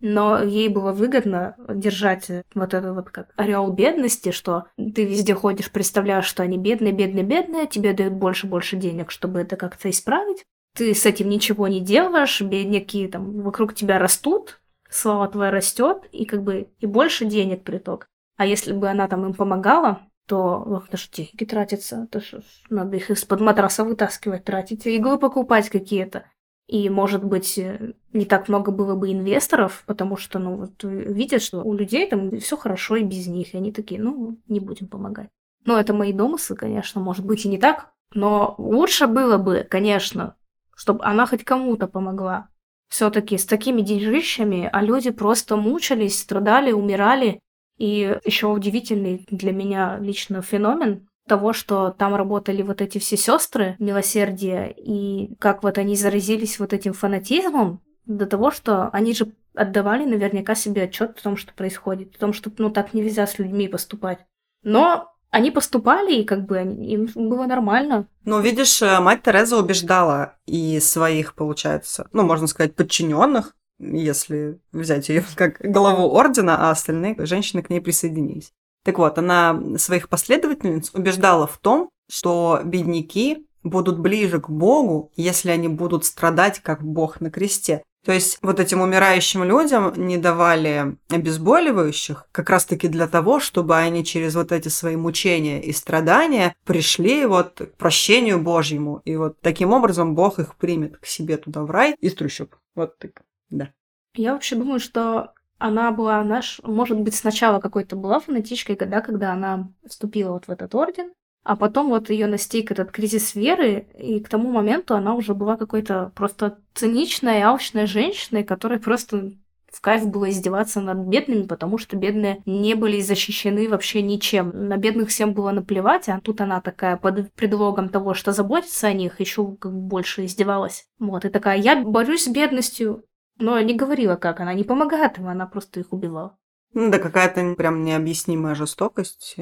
Но ей было выгодно держать вот это вот как орел бедности, что ты везде ходишь, представляешь, что они бедные, бедные, бедные, тебе дают больше, больше денег, чтобы это как-то исправить. Ты с этим ничего не делаешь, бедняки там вокруг тебя растут, слава твоя растет, и как бы и больше денег приток. А если бы она там им помогала, то ох, даже деньги тратятся, то что надо их из-под матраса вытаскивать, тратить, иглы покупать какие-то. И, может быть, э, не так много было бы инвесторов, потому что, ну, вот видят, что у людей там все хорошо и без них, и они такие, ну, не будем помогать. Ну, это мои домыслы, конечно, может быть и не так, но лучше было бы, конечно, чтобы она хоть кому-то помогла. Все-таки с такими деньжищами, а люди просто мучились, страдали, умирали. И еще удивительный для меня лично феномен того, что там работали вот эти все сестры милосердия, и как вот они заразились вот этим фанатизмом, до того, что они же отдавали наверняка себе отчет о том, что происходит, о том, что ну так нельзя с людьми поступать. Но они поступали, и как бы им было нормально. Ну, видишь, э, мать Тереза убеждала и своих, получается, ну, можно сказать, подчиненных, если взять ее как главу ордена, а остальные женщины к ней присоединились. Так вот, она своих последовательниц убеждала в том, что бедняки будут ближе к Богу, если они будут страдать, как Бог на кресте. То есть вот этим умирающим людям не давали обезболивающих как раз-таки для того, чтобы они через вот эти свои мучения и страдания пришли вот к прощению Божьему. И вот таким образом Бог их примет к себе туда в рай из трущоб. Вот так, да. Я вообще думаю, что она была, наш, может быть, сначала какой-то была фанатичкой, когда, когда она вступила вот в этот орден, а потом вот ее настиг этот кризис веры, и к тому моменту она уже была какой-то просто циничной, алчной женщиной, которой просто в кайф было издеваться над бедными, потому что бедные не были защищены вообще ничем. На бедных всем было наплевать, а тут она такая под предлогом того, что заботится о них, еще больше издевалась. Вот, и такая, я борюсь с бедностью, но не говорила как, она не помогает им, она просто их убивала. Ну да, какая-то прям необъяснимая жестокость.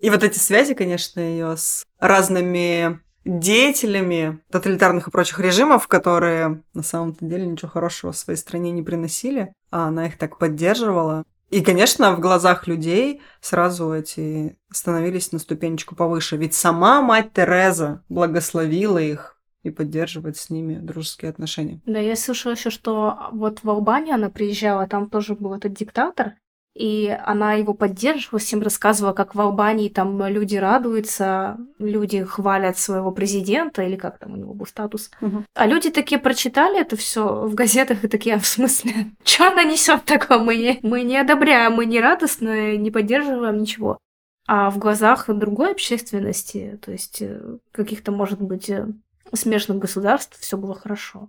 И вот эти связи, конечно, ее с разными деятелями тоталитарных и прочих режимов, которые на самом-то деле ничего хорошего своей стране не приносили, а она их так поддерживала. И, конечно, в глазах людей сразу эти становились на ступенечку повыше. Ведь сама мать Тереза благословила их и поддерживать с ними дружеские отношения. Да, я слышала еще, что вот в Албанию она приезжала, там тоже был этот диктатор, и она его поддерживала, всем рассказывала, как в Албании там люди радуются, люди хвалят своего президента, или как там у него был статус. Угу. А люди такие прочитали это все в газетах и такие, в смысле, что она несет такое? Мы не, мы не одобряем, мы не радостны, не поддерживаем ничего. А в глазах другой общественности, то есть э, каких-то, может быть, э, смежных государств, все было хорошо.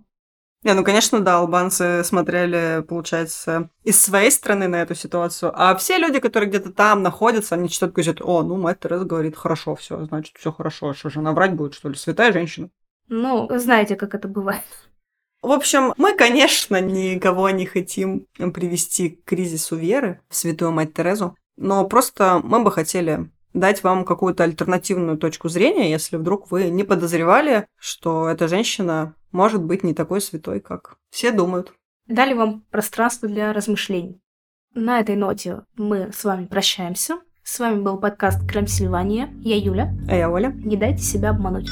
Не, ну, конечно, да, албанцы смотрели, получается, из своей страны на эту ситуацию, а все люди, которые где-то там находятся, они что-то говорят, о, ну, мать Тереза говорит, хорошо, все, значит, все хорошо, что же, она врать будет, что ли, святая женщина? Ну, знаете, как это бывает. В общем, мы, конечно, никого не хотим привести к кризису веры в святую мать Терезу, но просто мы бы хотели дать вам какую-то альтернативную точку зрения, если вдруг вы не подозревали, что эта женщина может быть не такой святой, как все думают. Дали вам пространство для размышлений. На этой ноте мы с вами прощаемся. С вами был подкаст Крем Сильвания. Я Юля. А я Оля. Не дайте себя обмануть.